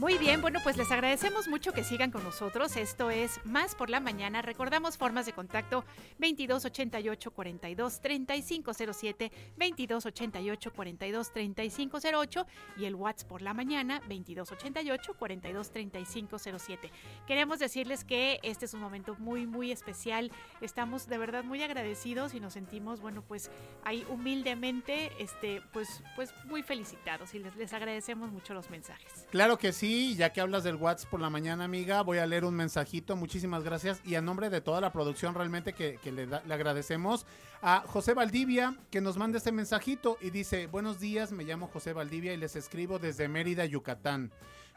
Muy bien, bueno, pues les agradecemos mucho que sigan con nosotros. Esto es Más por la Mañana. Recordamos formas de contacto 2288 42 3507, 2288 42 3508 y el WhatsApp por la mañana 2288 42 3507. Queremos decirles que este es un momento muy, muy especial. Estamos de verdad muy agradecidos y nos sentimos, bueno, pues ahí humildemente, este, pues, pues muy felicitados y les, les agradecemos mucho los mensajes. Claro que sí ya que hablas del WhatsApp por la mañana, amiga, voy a leer un mensajito. Muchísimas gracias. Y a nombre de toda la producción, realmente que, le, agradecemos a José Valdivia, que nos manda este mensajito y dice: Buenos días, me llamo José Valdivia y les escribo desde Mérida, Yucatán.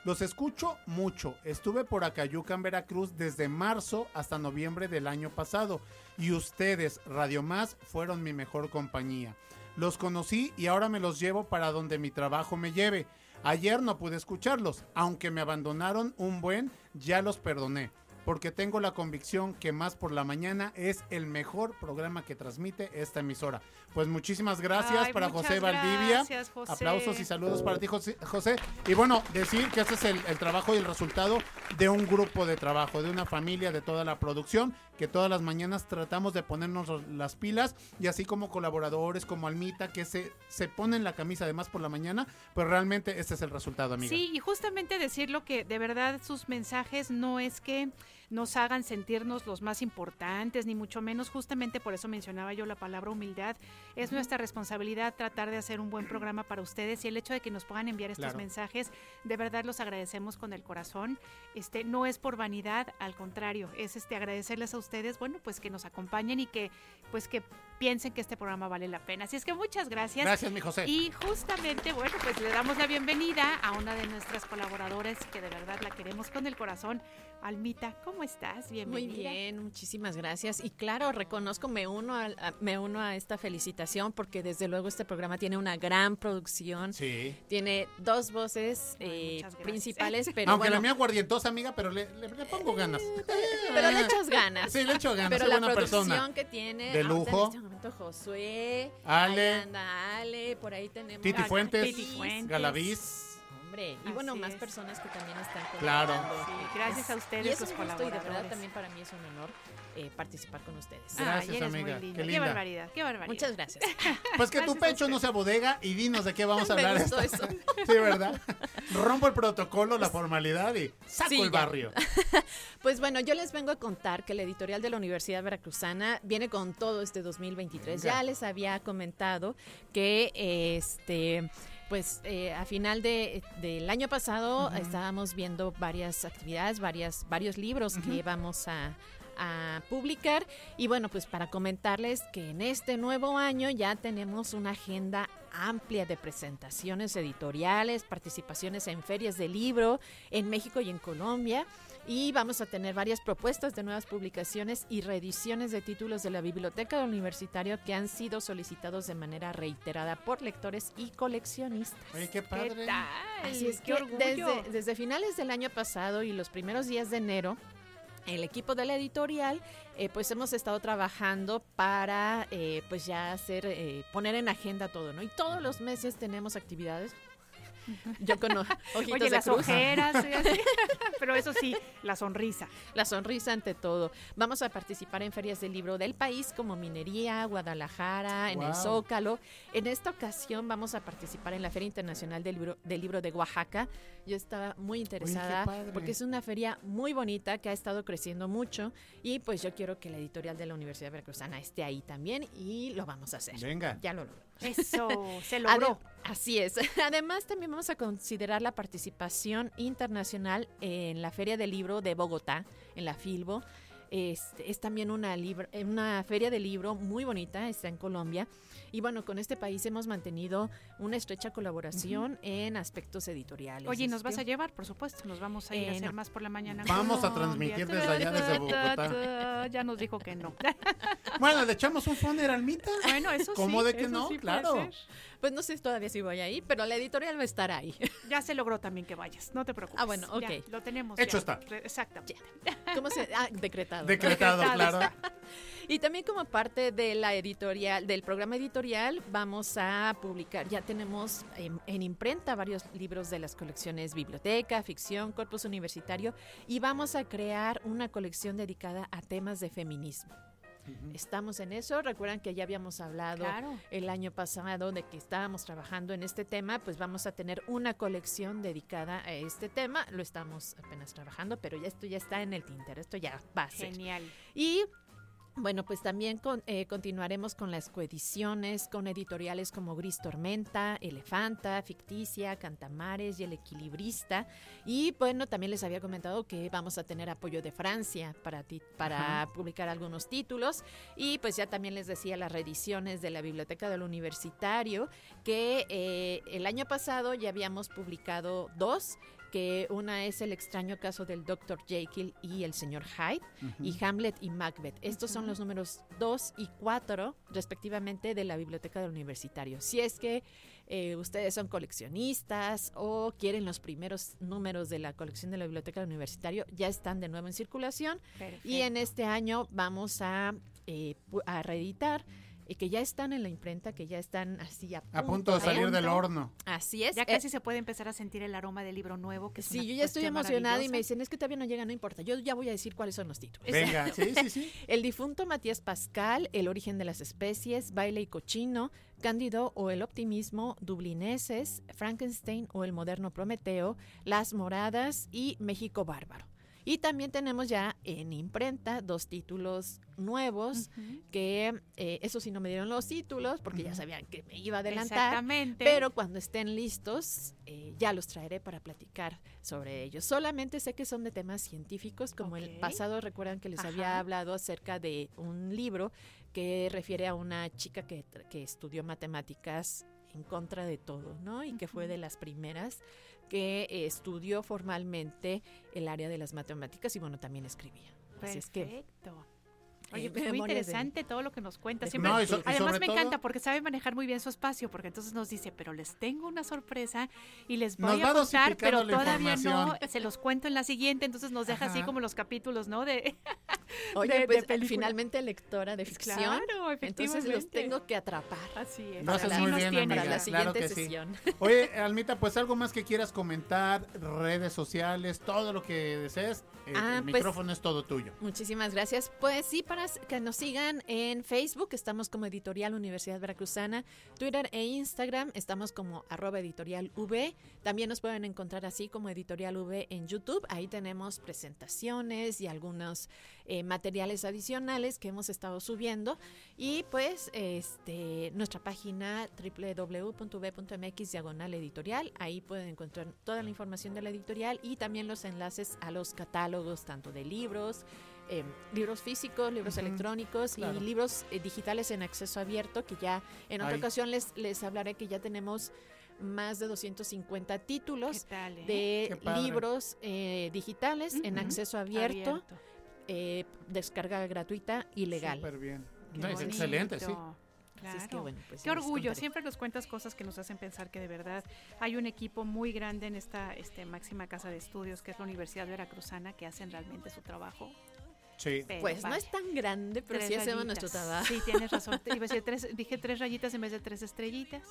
Los escucho mucho. Estuve por Acayuca, en Veracruz, desde marzo hasta noviembre del año pasado. Y ustedes, Radio Más, fueron mi mejor compañía. Los conocí y ahora me los llevo para donde mi trabajo me lleve. Ayer no pude escucharlos, aunque me abandonaron un buen, ya los perdoné. Porque tengo la convicción que Más por la Mañana es el mejor programa que transmite esta emisora. Pues muchísimas gracias Ay, para José Valdivia. gracias, José. Aplausos y saludos para ti, José. Y bueno, decir que este es el, el trabajo y el resultado de un grupo de trabajo, de una familia, de toda la producción, que todas las mañanas tratamos de ponernos las pilas y así como colaboradores, como Almita, que se, se ponen la camisa de Más por la Mañana, pues realmente este es el resultado, amiga. Sí, y justamente decirlo que de verdad sus mensajes no es que nos hagan sentirnos los más importantes, ni mucho menos, justamente por eso mencionaba yo la palabra humildad. Es nuestra responsabilidad tratar de hacer un buen programa para ustedes y el hecho de que nos puedan enviar estos Claro. mensajes, de verdad los agradecemos con el corazón. Este no es por vanidad, al contrario, es este agradecerles a ustedes, bueno, pues que nos acompañen y que pues que piensen que este programa vale la pena. Así es que muchas gracias. Gracias, mi José. Y justamente, bueno, pues le damos la bienvenida a una de nuestras colaboradoras que de verdad la queremos con el corazón. Almita, ¿cómo estás? Muy Bienvenida. bien, muchísimas gracias. Y claro, reconozco, me uno, a, me uno a esta felicitación porque desde luego este programa tiene una gran producción. Sí. Tiene dos voces eh, principales, [LAUGHS] pero Aunque bueno, la mía aguardientosa, amiga, pero le, le- le pongo ganas. [LAUGHS] pero le echas ganas. Sí, le echo ganas. Pero soy la buena producción persona. que tiene De lujo. en este momento Josué, Ale. ahí anda Ale, por ahí tenemos Titi Fuentes, Titi Fuentes. Galaviz. Hombre, y bueno, más personas que también están Claro. colaborando. Sí, gracias a ustedes, Y es los un gusto y de verdad también para mí es un honor eh, participar con ustedes. Gracias, Ay, eres muy amiga. linda. Qué barbaridad, qué barbaridad. Muchas gracias. [LAUGHS] Pues que tu Gracias pecho no sea bodega y dinos de qué vamos a [LAUGHS] Me hablar. gustó esta- eso. [LAUGHS] Sí, ¿verdad? Rompo el protocolo, la formalidad y saco Sí, el barrio. Pues bueno, yo les vengo a contar que la editorial de la Universidad Veracruzana viene con todo este 2023. Venga. Ya les había comentado que este pues eh, a final de, del año pasado estábamos viendo varias actividades, varias, varios libros que vamos a, a publicar. Y bueno pues para comentarles que en este nuevo año ya tenemos una agenda amplia de presentaciones editoriales, participaciones en ferias de libro en México y en Colombia y vamos a tener varias propuestas de nuevas publicaciones y reediciones de títulos de la Biblioteca del Universitario que han sido solicitados de manera reiterada por lectores y coleccionistas. Oye, qué padre. Así es ¡Qué que orgullo! desde, desde finales del año pasado y los primeros días de enero, el equipo de la editorial, eh, pues hemos estado trabajando para, eh, pues ya hacer, eh, poner en agenda todo, ¿no? Y todos los meses tenemos actividades. [LAUGHS] Yo con ojitos Oye, de las cruz. ojeras, así. [LAUGHS] pero eso sí, la sonrisa. La sonrisa ante todo. Vamos a participar en ferias del libro del país como Minería, Guadalajara, en el. Zócalo. En esta ocasión vamos a participar en la Feria Internacional del Libro, del libro de Oaxaca. Yo estaba muy interesada porque es una feria muy bonita que ha estado creciendo mucho y pues yo quiero que la editorial de la Universidad Veracruzana esté ahí también y lo vamos a hacer. Venga. Ya lo logró. Eso, se logró. Así es. [LAUGHS] Además, también vamos a considerar la participación internacional en la Feria del Libro de Bogotá, en la Filbo. Es, es también una, libro- eh, una feria de libro muy bonita, está en Colombia. Y bueno, con este país hemos mantenido una estrecha colaboración en aspectos editoriales. Oye, ¿y nos vas que- a llevar, por supuesto. Nos vamos a ir a Eh, hacer no. más por la mañana. Vamos a transmitir desde allá, desde Bogotá. Ya nos dijo que no. [LAUGHS] Bueno, le echamos un funeral, Almita. Bueno, eso ¿Cómo sí, de que no? sí claro. Pues no sé todavía si voy ahí, pero la editorial va a estar ahí. [LAUGHS] Ya se logró también que vayas, no te preocupes. Ah, bueno, Ya, ok. lo tenemos. Hecho ya. está. Exactamente. ¿Cómo se...? Ah, decretado. ¿no? Decretado, claro. Y también como parte de la editorial, del programa editorial, vamos a publicar, ya tenemos en, en imprenta varios libros de las colecciones Biblioteca, Ficción, Corpus Universitario, y vamos a crear una colección dedicada a temas de feminismo. Estamos en eso. Recuerdan que ya habíamos hablado Claro. el año pasado de que estábamos trabajando en este tema, pues vamos a tener una colección dedicada a este tema. Lo estamos apenas trabajando, pero ya esto ya está en el Tinter, esto ya va a ser. Genial. Y bueno, pues también con- eh, continuaremos con las coediciones, con editoriales como Gris Tormenta, Elefanta, Ficticia, Cantamares y El Equilibrista. Y bueno, también les había comentado que vamos a tener apoyo de Francia para, ti- para Ajá. publicar algunos títulos. Y pues ya también les decía las reediciones de la Biblioteca del Universitario, que eh, el año pasado ya habíamos publicado dos que una es el extraño caso del Dr. Jekyll y el señor Hyde, y Hamlet y Macbeth. Estos son los números 2 y 4, respectivamente, de la Biblioteca del Universitario. Si es que eh, ustedes son coleccionistas o quieren los primeros números de la colección de la Biblioteca del Universitario, ya están de nuevo en circulación. Y en este año vamos a, eh, pu- a reeditar. Eh, que ya están en la imprenta, que ya están así a, A punto de salir del punto. horno. Así es. Ya eh, casi se puede empezar a sentir el aroma del libro nuevo. Que es Sí, yo ya estoy emocionada y me dicen, es que todavía no llega, no importa. Yo ya voy a decir cuáles son los títulos. Venga, sí, sí, sí. [LAUGHS] El difunto Matías Pascal, El origen de las especies, Baile y cochino, Cándido o el optimismo, Dublineses, Frankenstein o el moderno Prometeo, Las moradas y México bárbaro. Y también tenemos ya en imprenta dos títulos nuevos que eh, eso sí no me dieron los títulos porque ya sabían que me iba a adelantar. Exactamente. Pero cuando estén listos eh, ya los traeré para platicar sobre ellos. Solamente sé que son de temas científicos como el pasado recuerdan que les Ajá. había hablado acerca de un libro que refiere a una chica que, que estudió matemáticas en contra de todo, ¿no? Y que fue de las primeras que estudió formalmente el área de las matemáticas y bueno, también escribía. Así es que. Oye, eh, pues muy de- interesante todo lo que nos cuenta. Siempre, No, y so- y además me todo- encanta porque sabe manejar muy bien su espacio, porque entonces nos dice, pero les tengo una sorpresa y les voy a contar, pero todavía no, se los cuento en la siguiente, entonces nos deja así como los capítulos, ¿no? De, [LAUGHS] Oye, de- pues finalmente lectora de ficción. Claro, entonces los tengo que atrapar. Así es. Haces Para muy bien, para amiga. la claro siguiente sí. sesión. [LAUGHS] Oye, Almita, pues algo más que quieras comentar, redes sociales, todo lo que desees, eh, Ah, el pues- micrófono es todo tuyo. Muchísimas gracias. Pues sí, para que nos sigan en Facebook, estamos como Editorial Universidad Veracruzana, Twitter e Instagram, estamos como arroba editorial V. También nos pueden encontrar así como Editorial V en YouTube. Ahí tenemos presentaciones y algunos eh, materiales adicionales que hemos estado subiendo. Y pues este nuestra página www.v.mx diagonal editorial. Ahí pueden encontrar toda la información de la editorial y también los enlaces a los catálogos tanto de libros, eh, libros físicos, libros electrónicos claro. y libros eh, digitales en acceso abierto, que ya en otra Ay. ocasión les, les hablaré que ya tenemos más de 250 títulos ¿Qué tal, eh? de libros eh, digitales en acceso abierto, Abierto. eh, descarga gratuita y legal. Súper bien. No, es excelente, sí. Así es que, Claro. bueno, pues Qué orgullo, contaré. siempre nos cuentas cosas que nos hacen pensar que de verdad hay un equipo muy grande en esta este, máxima casa de estudios que es la Universidad Veracruzana que hacen realmente su trabajo. Sí. Pero Pues no es tan grande, pero tres sí hacemos nuestro trabajo. Sí, tienes razón. Te iba a decir tres, dije tres rayitas en vez de tres estrellitas.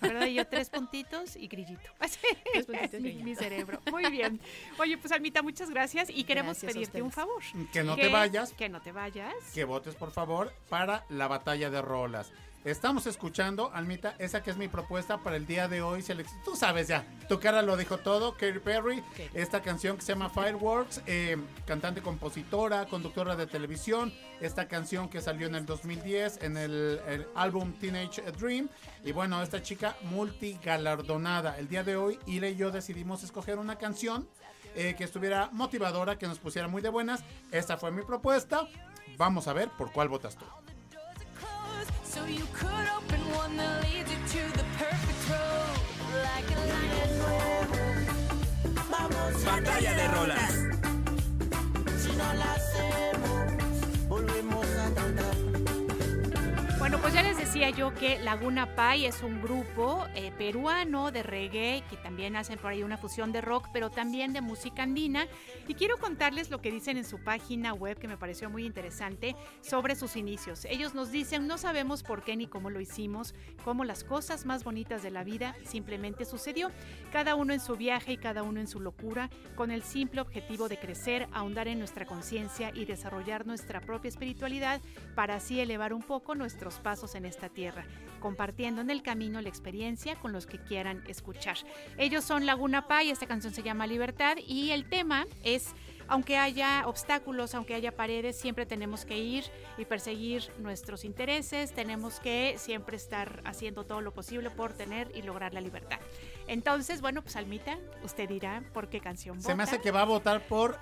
¿Verdad? Y yo tres puntitos y grillito. [LAUGHS] Así, Tres puntitos mi, mi cerebro. Muy bien. Oye, pues Almita, muchas gracias y queremos Gracias pedirte un favor. Que no te vayas. Que no te vayas. Que votes, por favor, para la batalla de rolas. Estamos escuchando, Almita, esa que es mi propuesta para el día de hoy. Tú sabes ya, tu cara lo dijo todo, Katy Perry. Esta canción que se llama Fireworks, eh, cantante, compositora, conductora de televisión. Esta canción que salió en el 2010 en el, el álbum Teenage Dream. Y bueno, esta chica multigalardonada. El día de hoy, Ira y yo decidimos escoger una canción eh, que estuviera motivadora, que nos pusiera muy de buenas. Esta fue mi propuesta. Vamos a ver por cuál votas tú. So you could open one that leads you to the perfect road. Like a Batalla de rolas. Si no la Bueno, pues ya les decía yo que Laguna Pai es un grupo eh, peruano de reggae que también hacen por ahí una fusión de rock, pero también de música andina. Y quiero contarles lo que dicen en su página web que me pareció muy interesante sobre sus inicios. Ellos nos dicen, no sabemos por qué ni cómo lo hicimos, cómo las cosas más bonitas de la vida simplemente sucedió. Cada uno en su viaje y cada uno en su locura, con el simple objetivo de crecer, ahondar en nuestra conciencia y desarrollar nuestra propia espiritualidad para así elevar un poco nuestros pasos en esta tierra, compartiendo en el camino la experiencia con los que quieran escuchar. Ellos son Laguna Pai, esta canción se llama Libertad y el tema es aunque haya obstáculos, aunque haya paredes, siempre tenemos que ir y perseguir nuestros intereses, tenemos que siempre estar haciendo todo lo posible por tener y lograr la libertad. Entonces, bueno, pues Almita, usted dirá por qué canción Se me hace que va a votar por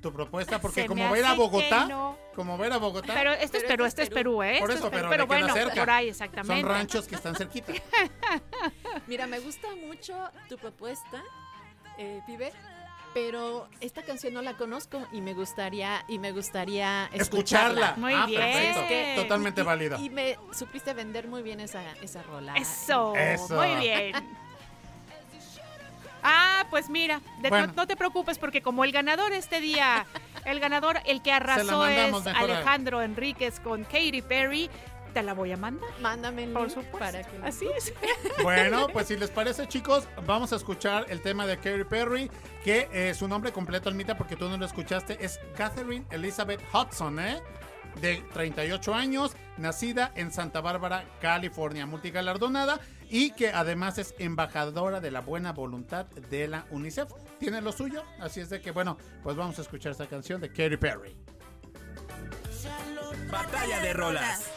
tu propuesta [LAUGHS] porque como ver a Bogotá, no. como ver a Bogotá. Pero esto pero es Perú, esto es Perú, ¿eh? Por pero, pero bueno, por ahí exactamente. Son ranchos que están cerquita. [LAUGHS] Mira, me gusta mucho tu propuesta, eh, Pibe, pero esta canción no la conozco y me gustaría y me gustaría escucharla. Muy ah, bien. Perfecto. Totalmente válida. Y, me supiste vender muy bien esa esa rola. Eso. Eso. Muy bien. Ah, pues mira, no, te preocupes porque como el ganador este día, [LAUGHS] el ganador, el que arrasó es Alejandro Enríquez con Katy Perry, te la voy a mandar. Mándame el Por supuesto. Para que Así es. [LAUGHS] Bueno, pues si les parece, chicos, vamos a escuchar el tema de Katy Perry, que eh, su nombre completo, Almita, porque tú no lo escuchaste, es Catherine Elizabeth Hudson, ¿eh? De 38 años, nacida en Santa Bárbara, California, multigalardonada y que además es embajadora de la buena voluntad de la UNICEF. Tiene lo suyo, así es de que bueno, pues vamos a escuchar esta canción de Katy Perry. Batalla de rolas.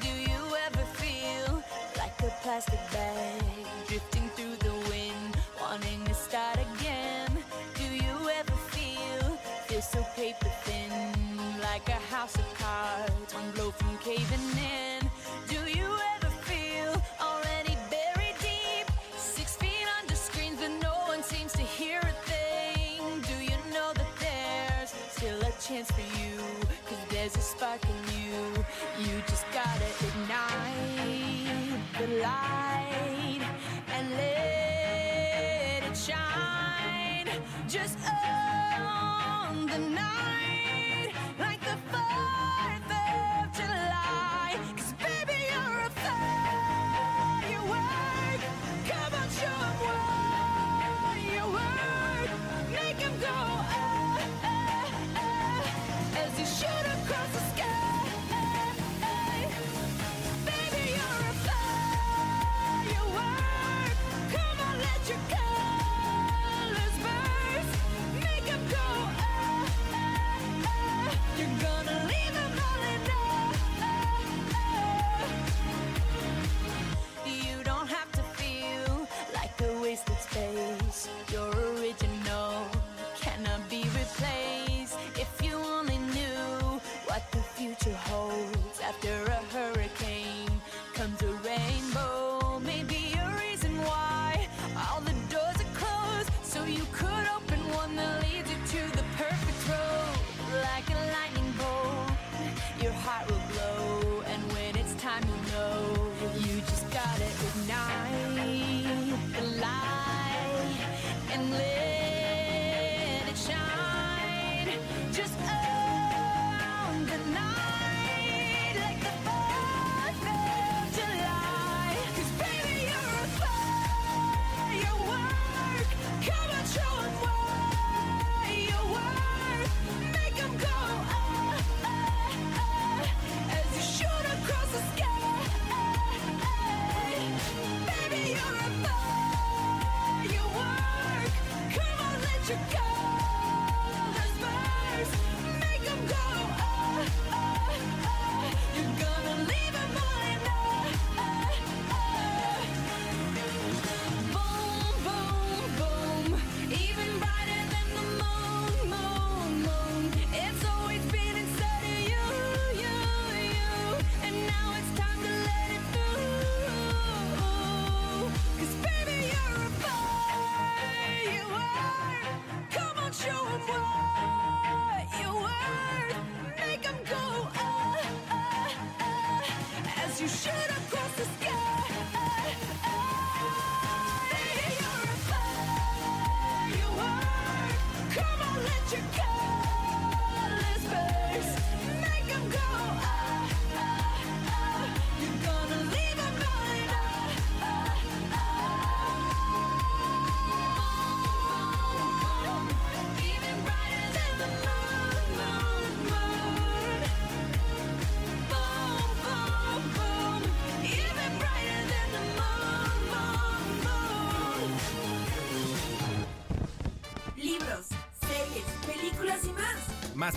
Do you ever feel like a plastic bag drifting through the wind, wanting to start again? Do you ever feel feel so paper thin, like a house of cards, one blow from caving in? chance for you. Cause there's a spark in you. You just gotta ignite the light and let it shine just on the night.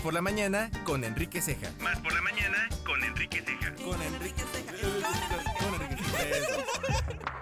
por la mañana con Enrique Ceja. Más por la mañana con Enrique Ceja. Con Enrique Ceja. Con Enrique Ceja.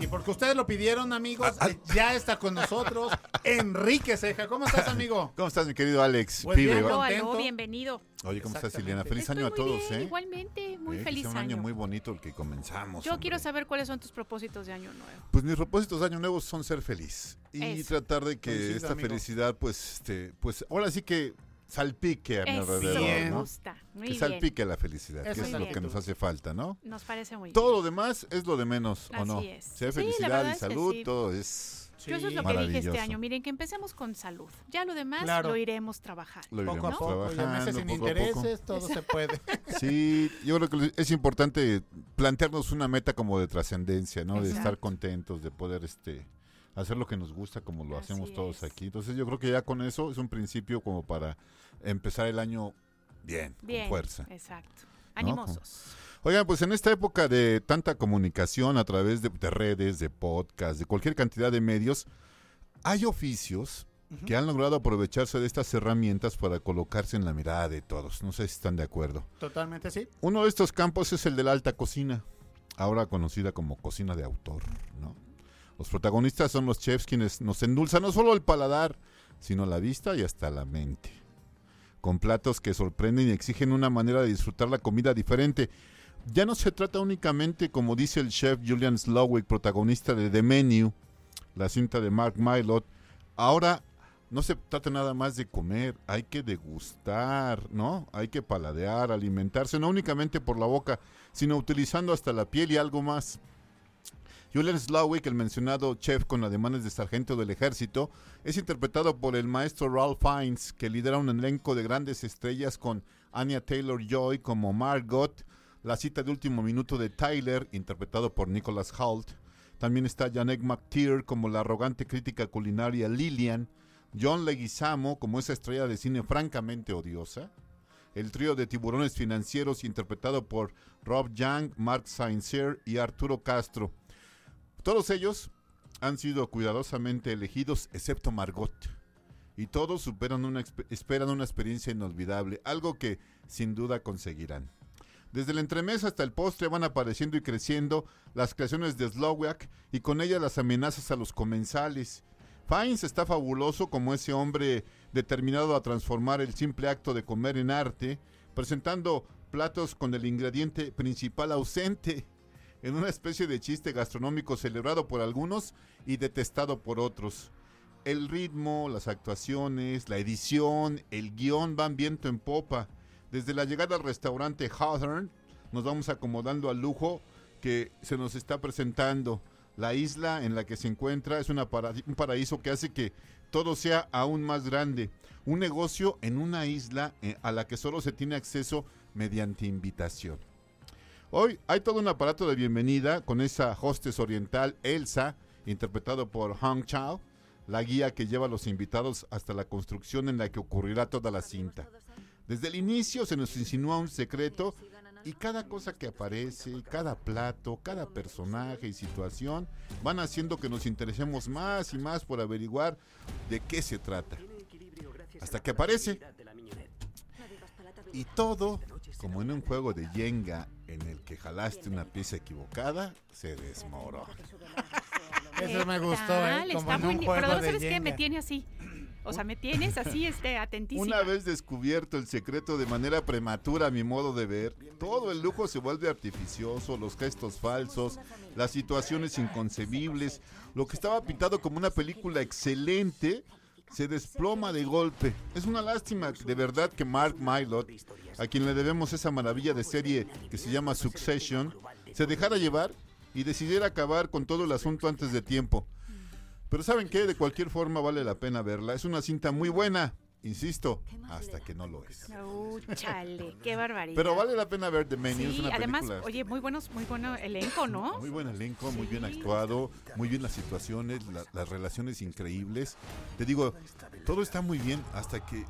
Y porque ustedes lo pidieron, amigos, ah, ah. ya está con nosotros Enrique Ceja. ¿Cómo estás, amigo? ¿Cómo estás, mi querido Alex? Pues bien, aló, bienvenido. Oye, ¿cómo estás, Ileana? Feliz año a todos, ¿eh? Igualmente, muy eh, feliz que sea un año. muy bonito el que comenzamos. Yo quiero saber cuáles son tus propósitos de año nuevo. Pues mis propósitos de año nuevo son ser feliz y tratar de que esta felicidad, pues, este, pues, ahora sí que salpique a mi Eso, alrededor, Bien. ¿no? gusta. Muy que bien. salpique la felicidad, que Eso es es lo bien. que nos hace falta, ¿no? Nos parece muy Todo bien. lo demás es lo de menos, ¿o Así no? es. Si hay Sí, la felicidad verdad y es que salud, sí. todo es Yo eso es lo que dije Maravilloso. este año. Miren, que empecemos con salud. Ya lo demás Claro. lo iremos trabajando. lo Poco a iremos poco, ya meses trabajando, sin poco a poco. intereses, todo se puede. [LAUGHS] Sí, yo creo que es importante plantearnos una meta como de trascendencia, ¿no? De estar contentos, de poder este hacer lo que nos gusta como lo Así hacemos todos es. aquí. Entonces yo creo que ya con eso es un principio como para empezar el año bien, Bien. con fuerza. Exacto. Animosos. Oigan, pues en esta época de tanta comunicación a través de, de redes, de podcast, de cualquier cantidad de medios, hay oficios que han logrado aprovecharse de estas herramientas para colocarse en la mirada de todos. No sé si están de acuerdo. Totalmente sí. Uno de estos campos es el de la alta cocina, ahora conocida como cocina de autor, ¿no? Los protagonistas son los chefs quienes nos endulzan no solo el paladar, sino la vista y hasta la mente. Con platos que sorprenden y exigen una manera de disfrutar la comida diferente. Ya no se trata únicamente, como dice el chef Julian Slowick, protagonista de The Menu, la cinta de Mark Mylod. Ahora no se trata nada más de comer, hay que degustar, ¿no? Hay que paladear, alimentarse, no únicamente por la boca, sino utilizando hasta la piel y algo más. Julian Slowick, el mencionado chef con ademanes de sargento del ejército, es interpretado por el maestro Ralph Fiennes, que lidera un elenco de grandes estrellas con Anya Taylor-Joy como Margot, la cita de último minuto de Tyler, interpretado por Nicholas Hoult. También está Janek McTeer como la arrogante crítica culinaria Lillian, John Leguizamo como esa estrella de cine francamente odiosa, el trío de tiburones financieros interpretado por Rob Young, Mark Sainzer y Arturo Castro. Todos ellos han sido cuidadosamente elegidos, excepto Margot. Y todos esperan una experiencia inolvidable, algo que sin duda conseguirán. Desde el entremés hasta el postre van apareciendo y creciendo las creaciones de Slowiak y con ellas las amenazas a los comensales. Fiennes está fabuloso como ese hombre determinado a transformar el simple acto de comer en arte, presentando platos con el ingrediente principal ausente, en una especie de chiste gastronómico celebrado por algunos y detestado por otros. El ritmo, las actuaciones, la edición, el guion van viento en popa. Desde la llegada al restaurante Hawthorne nos vamos acomodando al lujo que se nos está presentando. La isla en la que se encuentra es una un paraíso que hace que todo sea aún más grande. Un negocio en una isla eh, a la que solo se tiene acceso mediante invitación. Hoy hay todo un aparato de bienvenida con esa hostess oriental Elsa, interpretado por Hong Chao, la guía que lleva a los invitados hasta la construcción en la que ocurrirá toda la cinta. Desde el inicio se nos insinúa un secreto y cada cosa que aparece, cada plato, cada personaje y situación van haciendo que nos interesemos más y más por averiguar de qué se trata. Hasta que aparece. Y todo, como en un juego de Jenga en el que jalaste una pieza equivocada, se desmorona. Eso me gustó? ¿eh? Como Está en un muy- juego Pero de ¿sabes qué? Me tiene así. O sea, me tienes así, este, atentísima. Una vez descubierto el secreto de manera prematura a mi modo de ver, todo el lujo se vuelve artificioso, los gestos falsos, las situaciones inconcebibles, lo que estaba pintado como una película excelente se desploma de golpe. Es una lástima de verdad que Mark Mylod, a quien le debemos esa maravilla de serie que se llama Succession, se dejara llevar y decidiera acabar con todo el asunto antes de tiempo. Pero ¿saben qué? De cualquier forma vale la pena verla. Es una cinta muy buena, insisto, hasta que no lo es. Uh, chale, qué [LAUGHS] barbaridad. Pero vale la pena ver The Menu, es Sí, una además, película. oye, muy buenos, muy bueno elenco, ¿no? Muy buen elenco, muy bien actuado, muy bien las situaciones, la- las relaciones increíbles. Te digo, todo está muy bien hasta que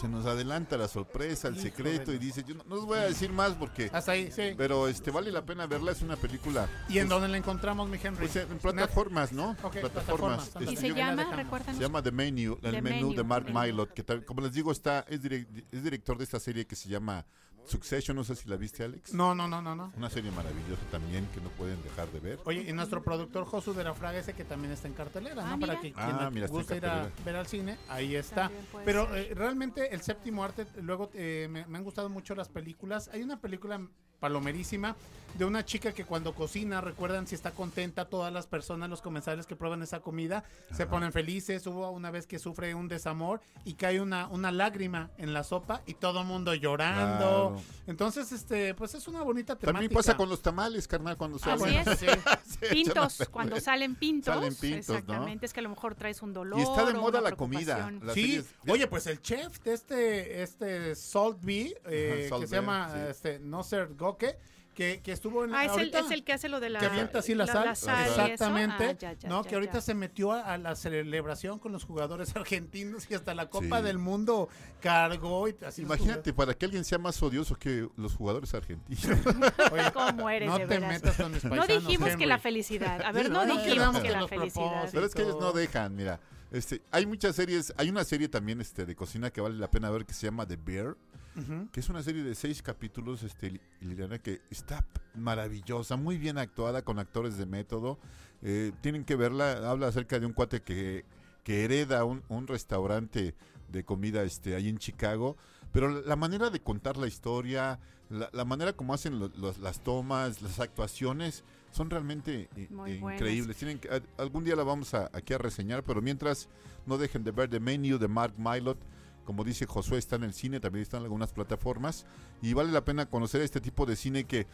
se nos adelanta la sorpresa, el secreto y dice, yo no, no os voy a decir más porque... Hasta ahí, sí. Pero este vale la pena verla, es una película... ¿Y en pues, dónde la encontramos, mi Henry? pues, en plataformas, ¿no? Ok, plataformas. plataformas, ándale. ¿Y Este, se yo- llama? Recuérdanos. se llama The Menu, el The menú Menu, de Mark. Mylod, que tal- como les digo está es, direc- es director de esta serie que se llama Succession, no sé si la viste, Alex. No, no, no, no, no. Una serie maravillosa también que no pueden dejar de ver. Oye, y nuestro productor Josu de la Fraga ese que también está en cartelera, Ah, ¿no? mira. Para que Ah, quien guste ir a ver al cine, ahí está. Pero eh, realmente el séptimo arte, luego eh, me, me han gustado mucho las películas. Hay una película palomerísima de una chica que cuando cocina, recuerdan si está contenta, todas las personas, los comensales que prueban esa comida, se ponen felices. Hubo una vez que sufre un desamor y cae una, una lágrima en la sopa y todo el mundo llorando. Claro. Entonces, este, pues es una bonita temática. También pasa con los tamales, carnal, cuando Así salen. es. [LAUGHS] [LAUGHS] Pintos, cuando salen pintos. Salen pintos, ¿no? exactamente, es que a lo mejor traes un dolor. Y está de moda la comida. sí, series- oye, pues el chef de este, este Salt B, eh, Ajá, Salt que se llama sí. este, Noser Goke, que, que estuvo en Ah, es el, ahorita, es el que hace lo de la. que avienta así la, sal, sal y eso. exactamente, Ah, ya, ya, no, ya, que ahorita ya. se metió a, a la celebración con los jugadores [LAUGHS] argentinos y hasta la Copa Sí. del Mundo cargó y así Imagínate, para que alguien sea más odioso que los jugadores argentinos. [LAUGHS] Oye, ¿Cómo eres, no de te veras? metas con mis No paisanos, dijimos que Henry. la felicidad. A [LAUGHS] ver, no, no, dijimos que la felicidad. Pero es que ellos no dejan, mira. Este, hay muchas series, hay una serie también este de cocina que vale la pena ver que se llama The Bear, Ujú. que es una serie de seis capítulos, este, Li- Liliana, que está maravillosa, muy bien actuada con actores de método. Eh, tienen que verla, habla acerca de un cuate que, que hereda un, un restaurante de comida este, ahí en Chicago, pero la- la manera de contar la historia, la, la manera como hacen lo- los- las tomas, las actuaciones, son realmente i- Muy buenas. increíbles. Tienen que- algún día la vamos a, aquí a reseñar, pero mientras no dejen de ver The Menu de Mark Mylot, como dice Josué, está en el cine, también está en algunas plataformas, y vale la pena conocer este tipo de cine que,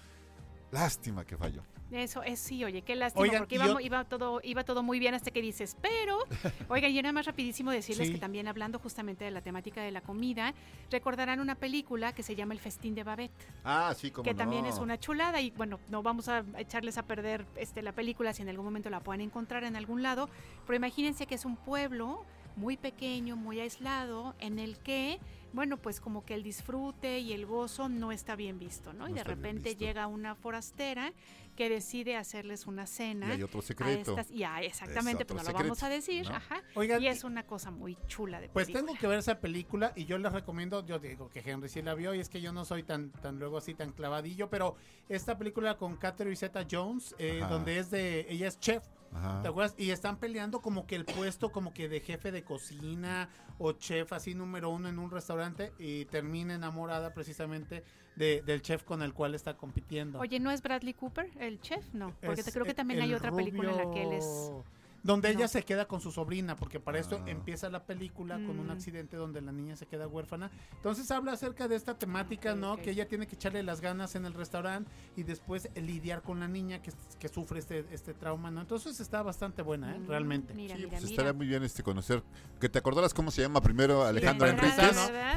lástima que falló. Eso es sí, oye, qué lástima, Oigan, porque iba, yo- iba todo, iba todo muy bien hasta que dices, pero, [LAUGHS] oigan, y nada más rapidísimo decirles Sí. que también hablando justamente de la temática de la comida, recordarán una película que se llama El Festín de Babette, Ah, sí, como que también es una chulada y bueno, no vamos a echarles a perder este la película si en algún momento la pueden encontrar en algún lado, pero imagínense que es un pueblo muy pequeño, muy aislado, en el que, bueno, pues como que el disfrute y el gozo no está bien visto, ¿no? y de repente llega una forastera que decide hacerles una cena. Y hay otro a secreto. estas- ya, exactamente, Es pues no lo vamos a decir, ¿no? ajá. Oigan, y es una cosa muy chula de Pues película. tengo que ver esa película y yo les recomiendo, yo digo que Henry sí la vio y es que yo no soy tan, tan luego así tan clavadillo, pero esta película con Catherine Zeta Jones, eh, donde es de, ella es chef, Ajá. ¿te acuerdas? Y están peleando como que el puesto como que de jefe de cocina o chef así número uno en un restaurante y termina enamorada precisamente de- del chef con el cual está compitiendo. Oye, ¿no es Bradley Cooper el chef? No, porque Es te creo que también hay otra película en la que él es... Donde No. ella se queda con su sobrina, porque para esto Ah. empieza la película con un Mm. accidente donde la niña se queda huérfana. Entonces habla acerca de esta temática, ¿no? Que ella tiene que echarle las ganas en el restaurante y después lidiar con la niña que, que sufre este, este trauma, ¿no? Entonces está bastante buena, ¿eh? Mm, Realmente. Mira, Sí, mira, pues mira. estaría muy bien este conocer, que te acordaras cómo se llama primero Enríquez. entrada,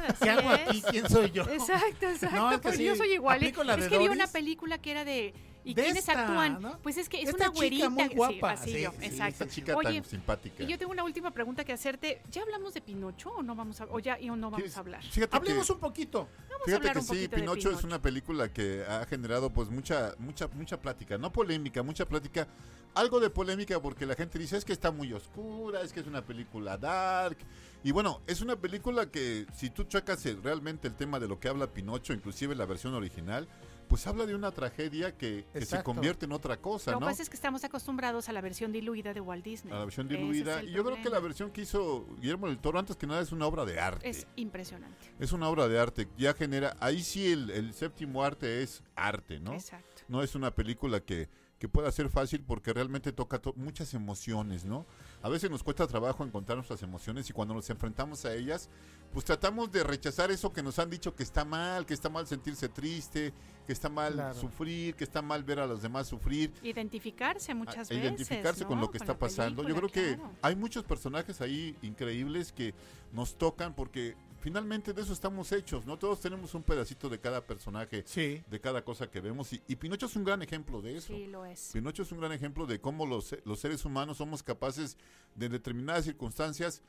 ¿no? ¿Qué hago aquí? ¿Quién soy yo? Exacto, exacto. No, es que sí, yo soy igual. ¿eh? Es que vi una película que era de. ¿Y De quiénes esta, actúan? ¿no? Pues es que es Esta una güerita. chica muy sí, guapa, así sí, yo, sí, exacto. Esta chica Oye, tan simpática. y yo tengo una última pregunta que hacerte. ¿Ya hablamos de Pinocho o no vamos a, o ya y o no vamos ¿Quieres- a hablar? Fíjate Hablemos que, un poquito. Vamos a fíjate hablar que un sí, de Pinocho es una película que ha generado pues mucha, mucha, mucha plática, no polémica, mucha plática, algo de polémica porque la gente dice es que está muy oscura, es que es una película dark. Y bueno, es una película que si tú checas realmente el tema de lo que habla Pinocho, inclusive la versión original, pues habla de una tragedia que, que se convierte en otra cosa, Lo que ¿no? pasa es que estamos acostumbrados a la versión diluida de Walt Disney. A la versión es diluida. Y yo creo que la versión que hizo Guillermo del Toro, antes que nada, es una obra de arte. Es impresionante. Es una obra de arte. Ya genera. Ahí sí el, el séptimo arte es arte, ¿no? Exacto. No es una película que, que pueda ser fácil porque realmente toca to- muchas emociones, ¿no? A veces nos cuesta trabajo encontrar nuestras emociones y cuando nos enfrentamos a ellas, pues tratamos de rechazar eso que nos han dicho que está mal, que está mal sentirse triste, que está mal Claro. sufrir, que está mal ver a los demás sufrir. Identificarse muchas a veces. identificarse con lo que está pasando. Yo creo que claro. hay muchos personajes ahí increíbles que nos tocan porque finalmente de eso estamos hechos, ¿no? Todos tenemos un pedacito de cada personaje, Sí. de cada cosa que vemos y, y Pinocho es un gran ejemplo de eso. Sí, lo es. Pinocho es un gran ejemplo de cómo los, los seres humanos somos capaces de en determinadas circunstancias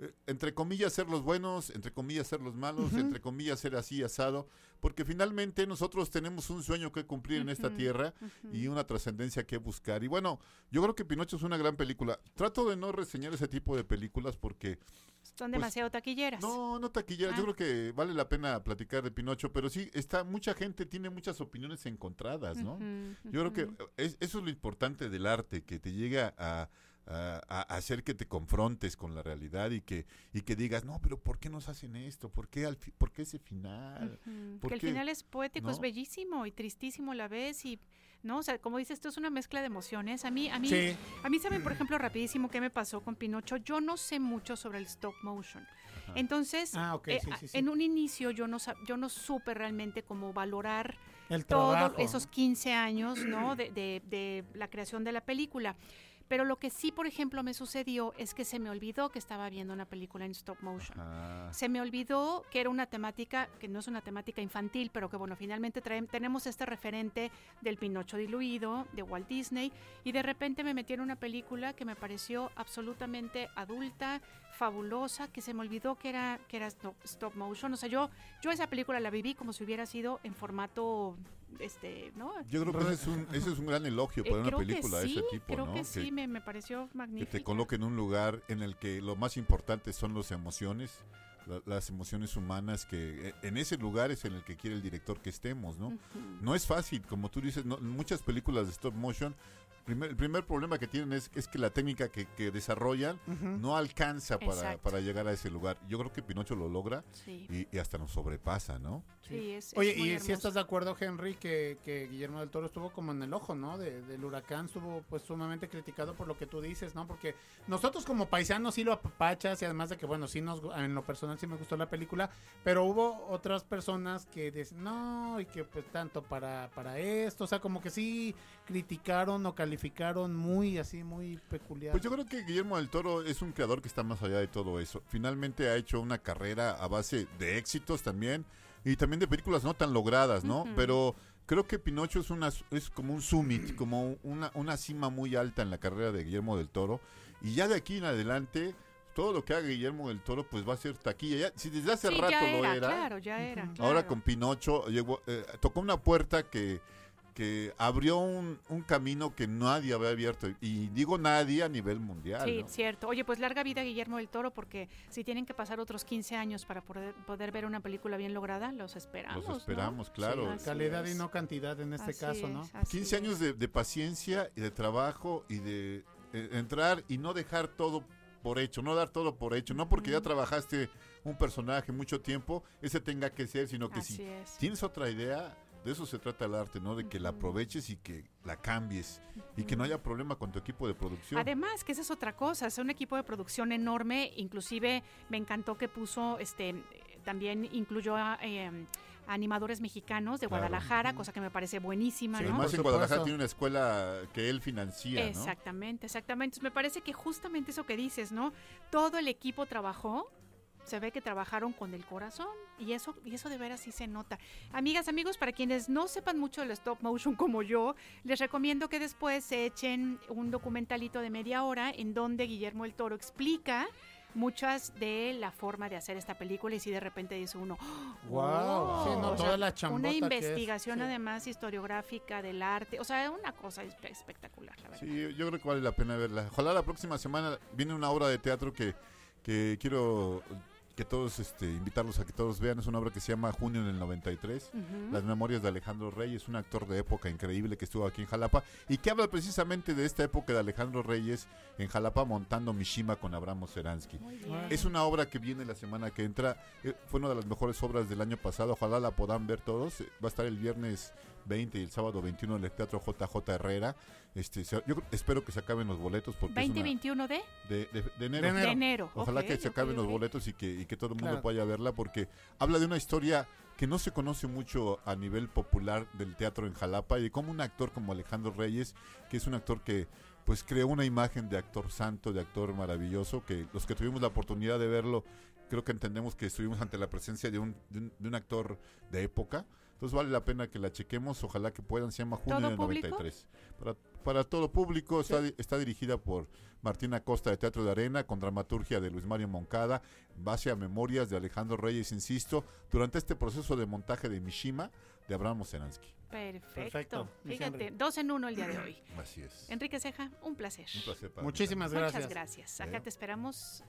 eh, entre comillas ser los buenos, entre comillas ser los malos, entre comillas ser así asado, porque finalmente nosotros tenemos un sueño que cumplir en esta tierra y una trascendencia que buscar. Y bueno, yo creo que Pinocho es una gran película. Trato de no reseñar ese tipo de películas porque Son pues, demasiado taquilleras. no, no taquillera. Ah. Yo creo que vale la pena platicar de Pinocho, pero sí, está mucha gente tiene muchas opiniones encontradas, ¿no? Yo creo que es- eso es lo importante del arte, que te llega a, a- a hacer que te confrontes con la realidad y que y que digas, no, pero ¿por qué nos hacen esto? ¿Por qué, al fi- por qué ese final? Ujú, ¿Por Que el qué?" final es poético, es bellísimo y tristísimo a la vez y no, o sea, como dices, esto es una mezcla de emociones. A mí, a mí, Sí. a mí saben, por ejemplo, rapidísimo qué me pasó con Pinocho. Yo no sé mucho sobre el stop motion. Entonces, Ah, eh, sí, sí, sí. en un inicio yo no, yo no supe realmente cómo valorar El todos esos 15 años ¿no? de, de- de la creación de la película. Pero lo que sí, por ejemplo, me sucedió es que se me olvidó que estaba viendo una película en stop motion. Se me olvidó que era una temática, que no es una temática infantil, pero que bueno, finalmente traen- tenemos este referente del Pinocho diluido, de Walt Disney, y de repente me metí en una película que me pareció absolutamente adulta, fabulosa, que se me olvidó que era, que era stop, stop motion. O sea, yo, yo esa película la viví como si hubiera sido en formato, este, ¿no? yo creo que ese es un, ese es un gran elogio Eh, para una creo que película de ese tipo, creo ¿no? que sí, me, me pareció que magnífico. te coloque en un lugar en el que lo más importante son las emociones, la- las emociones humanas, que eh, en ese lugar es en el que quiere el director que estemos, ¿no? No es fácil, como tú dices, no- muchas películas de stop motion, primer- el primer problema que tienen es, es que la técnica que, que desarrollan Ujú. no alcanza para, para llegar a ese lugar. Yo creo que Pinocho lo logra Sí. y, y hasta nos sobrepasa, ¿no? Sí, es, Oye, es y si estás de acuerdo, Henry, que, que Guillermo del Toro estuvo como en el ojo, ¿no? De- del huracán, estuvo pues sumamente criticado por lo que tú dices, ¿no? Porque nosotros como paisanos sí lo apapachas y además de que, bueno, sí nos, en lo personal sí me gustó la película, pero hubo otras personas que dicen, no, y que pues tanto para, para esto, o sea, como que sí criticaron o calificaron muy así, muy peculiar. Pues yo creo que Guillermo del Toro es un creador que está más allá de todo eso. Finalmente ha hecho una carrera a base de éxitos también y también de películas no tan logradas, ¿no? Pero creo que Pinocho es una es como un summit, como una, una cima muy alta en la carrera de Guillermo del Toro y ya de aquí en adelante todo lo que haga Guillermo del Toro pues va a ser taquilla. Ya, si desde hace Sí, rato ya lo era, era, claro, ya era. ahora claro. con Pinocho llegó, eh, tocó una puerta que, que abrió un, un camino que nadie había abierto. Y digo nadie a nivel mundial. Sí, ¿no? cierto. Oye, pues larga vida Guillermo del Toro, porque si tienen que pasar otros 15 años para poder, poder ver una película bien lograda, los esperamos. Los ¿no? esperamos, claro. Calidad y no cantidad en este Así caso, ¿no? es, así 15 es. años de, de paciencia y de trabajo y de eh, entrar y no dejar todo por hecho, no dar todo por hecho, no porque ya trabajaste un personaje mucho tiempo, ese tenga que ser, sino que Así si es. tienes otra idea, de eso se trata el arte, ¿no? De que la aproveches y que la cambies y que no haya problema con tu equipo de producción. Además, que esa es otra cosa, es un equipo de producción enorme, inclusive me encantó que puso, este, también incluyó a eh, a animadores mexicanos de Claro. Guadalajara, cosa que me parece buenísima, Sí, ¿no? Además en Guadalajara tiene una escuela que él financia, ¿no? Exactamente, exactamente. Entonces, me parece que justamente eso que dices, ¿no? Todo el equipo trabajó, se ve que trabajaron con el corazón y eso y eso de veras sí se nota. Amigas, amigos, para quienes no sepan mucho del stop motion como yo, les recomiendo que después se echen un documentalito de media hora en donde Guillermo el Toro explica muchas de la forma de hacer esta película y si de repente dice uno, Guau, sí, no, o toda sea, la chambota una que es, investigación sí. además historiográfica del arte, o sea, una cosa espe- espectacular, la verdad. Sí, yo creo que vale la pena verla. Ojalá la próxima semana viene una obra de teatro que, que quiero que todos este, invitarlos a que todos vean. Es una obra que se llama Junio en el 93. Ujú. Las memorias de Alejandro Reyes, un actor de época increíble que estuvo aquí en Jalapa y que habla precisamente de esta época de Alejandro Reyes en Jalapa montando Mishima con Abramo Seransky. bien. Es una obra que viene la semana que entra. Eh, fue una de las mejores obras del año pasado. Ojalá la puedan ver todos. Eh, Va a estar el viernes 20 y el sábado 21 en el Teatro JJ Herrera. Este, se- yo espero que se acaben los boletos porque es una- 2021 de de, de- de enero. De enero. De enero, Ojalá ok, que se ok, acaben los ok. boletos y que, y que todo el mundo Claro. vaya a verla porque habla de una historia que no se conoce mucho a nivel popular del teatro en Jalapa y de cómo un actor como Alejandro Reyes, que es un actor que pues creó una imagen de actor santo, de actor maravilloso, que los que tuvimos la oportunidad de verlo, creo que entendemos que estuvimos ante la presencia de un, de un, de un actor de época. Entonces vale la pena que la chequemos, ojalá que puedan, se llama Junio ¿Todo del público? 93. Para, para todo público. Está, di- está dirigida por Martina Costa de Teatro de Arena, con dramaturgia de Luis Mario Moncada, base a memorias de Alejandro Reyes, insisto, durante este proceso de montaje de Mishima de Abraham Oseransky. Perfecto. Perfecto, Fíjate, Henry. dos en uno el día de hoy. Así es. Enrique Ceja, un placer. Un placer para mí Muchísimas también. Muchas gracias. gracias. Acá ¿Eh? te esperamos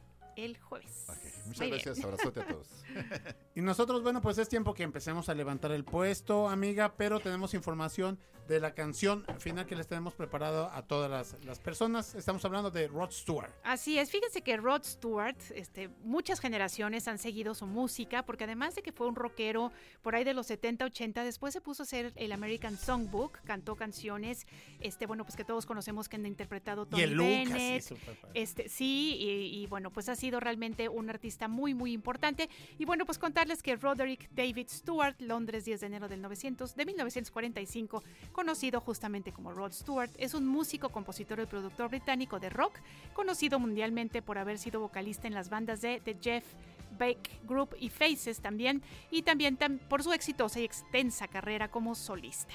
el jueves. Muchas Muy bien. gracias, [LAUGHS] abrazote a todos. [LAUGHS] Y nosotros, bueno, pues es tiempo que empecemos a levantar el puesto, amiga, pero tenemos información de la canción final que les tenemos preparado a todas las, las personas. Estamos hablando de Rod Stewart. Así es, fíjense que Rod Stewart, este, muchas generaciones han seguido su música, porque además de que fue un rockero por ahí de los 70, 80, después se puso a hacer el American Songbook, cantó canciones, este, bueno, pues que todos conocemos que han interpretado Tony y el Lucas. Bennett, sí, súper padre. Este, sí, y, y bueno, pues ha realmente un artista muy, muy importante. Y bueno, pues contarles que Roderick David Stewart, Londres, 10 de enero del 900, de 1945, conocido justamente como Rod Stewart, es un músico, compositor y productor británico de rock, conocido mundialmente por haber sido vocalista en las bandas de The Jeff Beck Group y Faces también, y también tam- por su exitosa y extensa carrera como solista.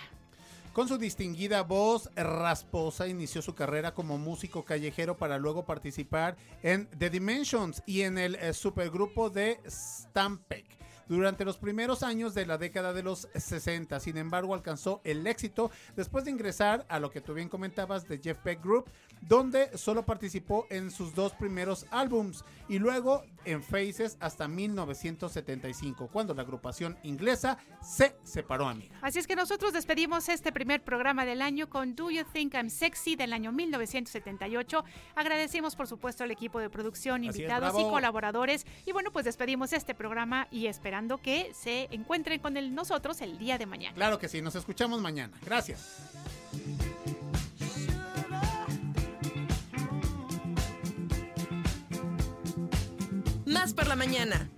Con su distinguida voz rasposa inició su carrera como músico callejero para luego participar en The Dimensions y en el eh, supergrupo de Stampec. Durante los primeros años de la década de los 60, sin embargo, alcanzó el éxito después de ingresar a lo que tú bien comentabas de Jeff Beck Group, donde solo participó en sus dos primeros álbums y luego en Faces hasta 1975, cuando la agrupación inglesa se separó, amiga. Así es que nosotros despedimos este primer programa del año con Do You Think I'm Sexy del año 1978. Agradecemos por supuesto al equipo de producción, invitados y colaboradores. Y bueno, pues despedimos este programa y esperando que se encuentren con el- nosotros el día de mañana. Claro que sí, nos escuchamos mañana. Gracias. Más por la mañana.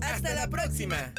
Hasta la próxima.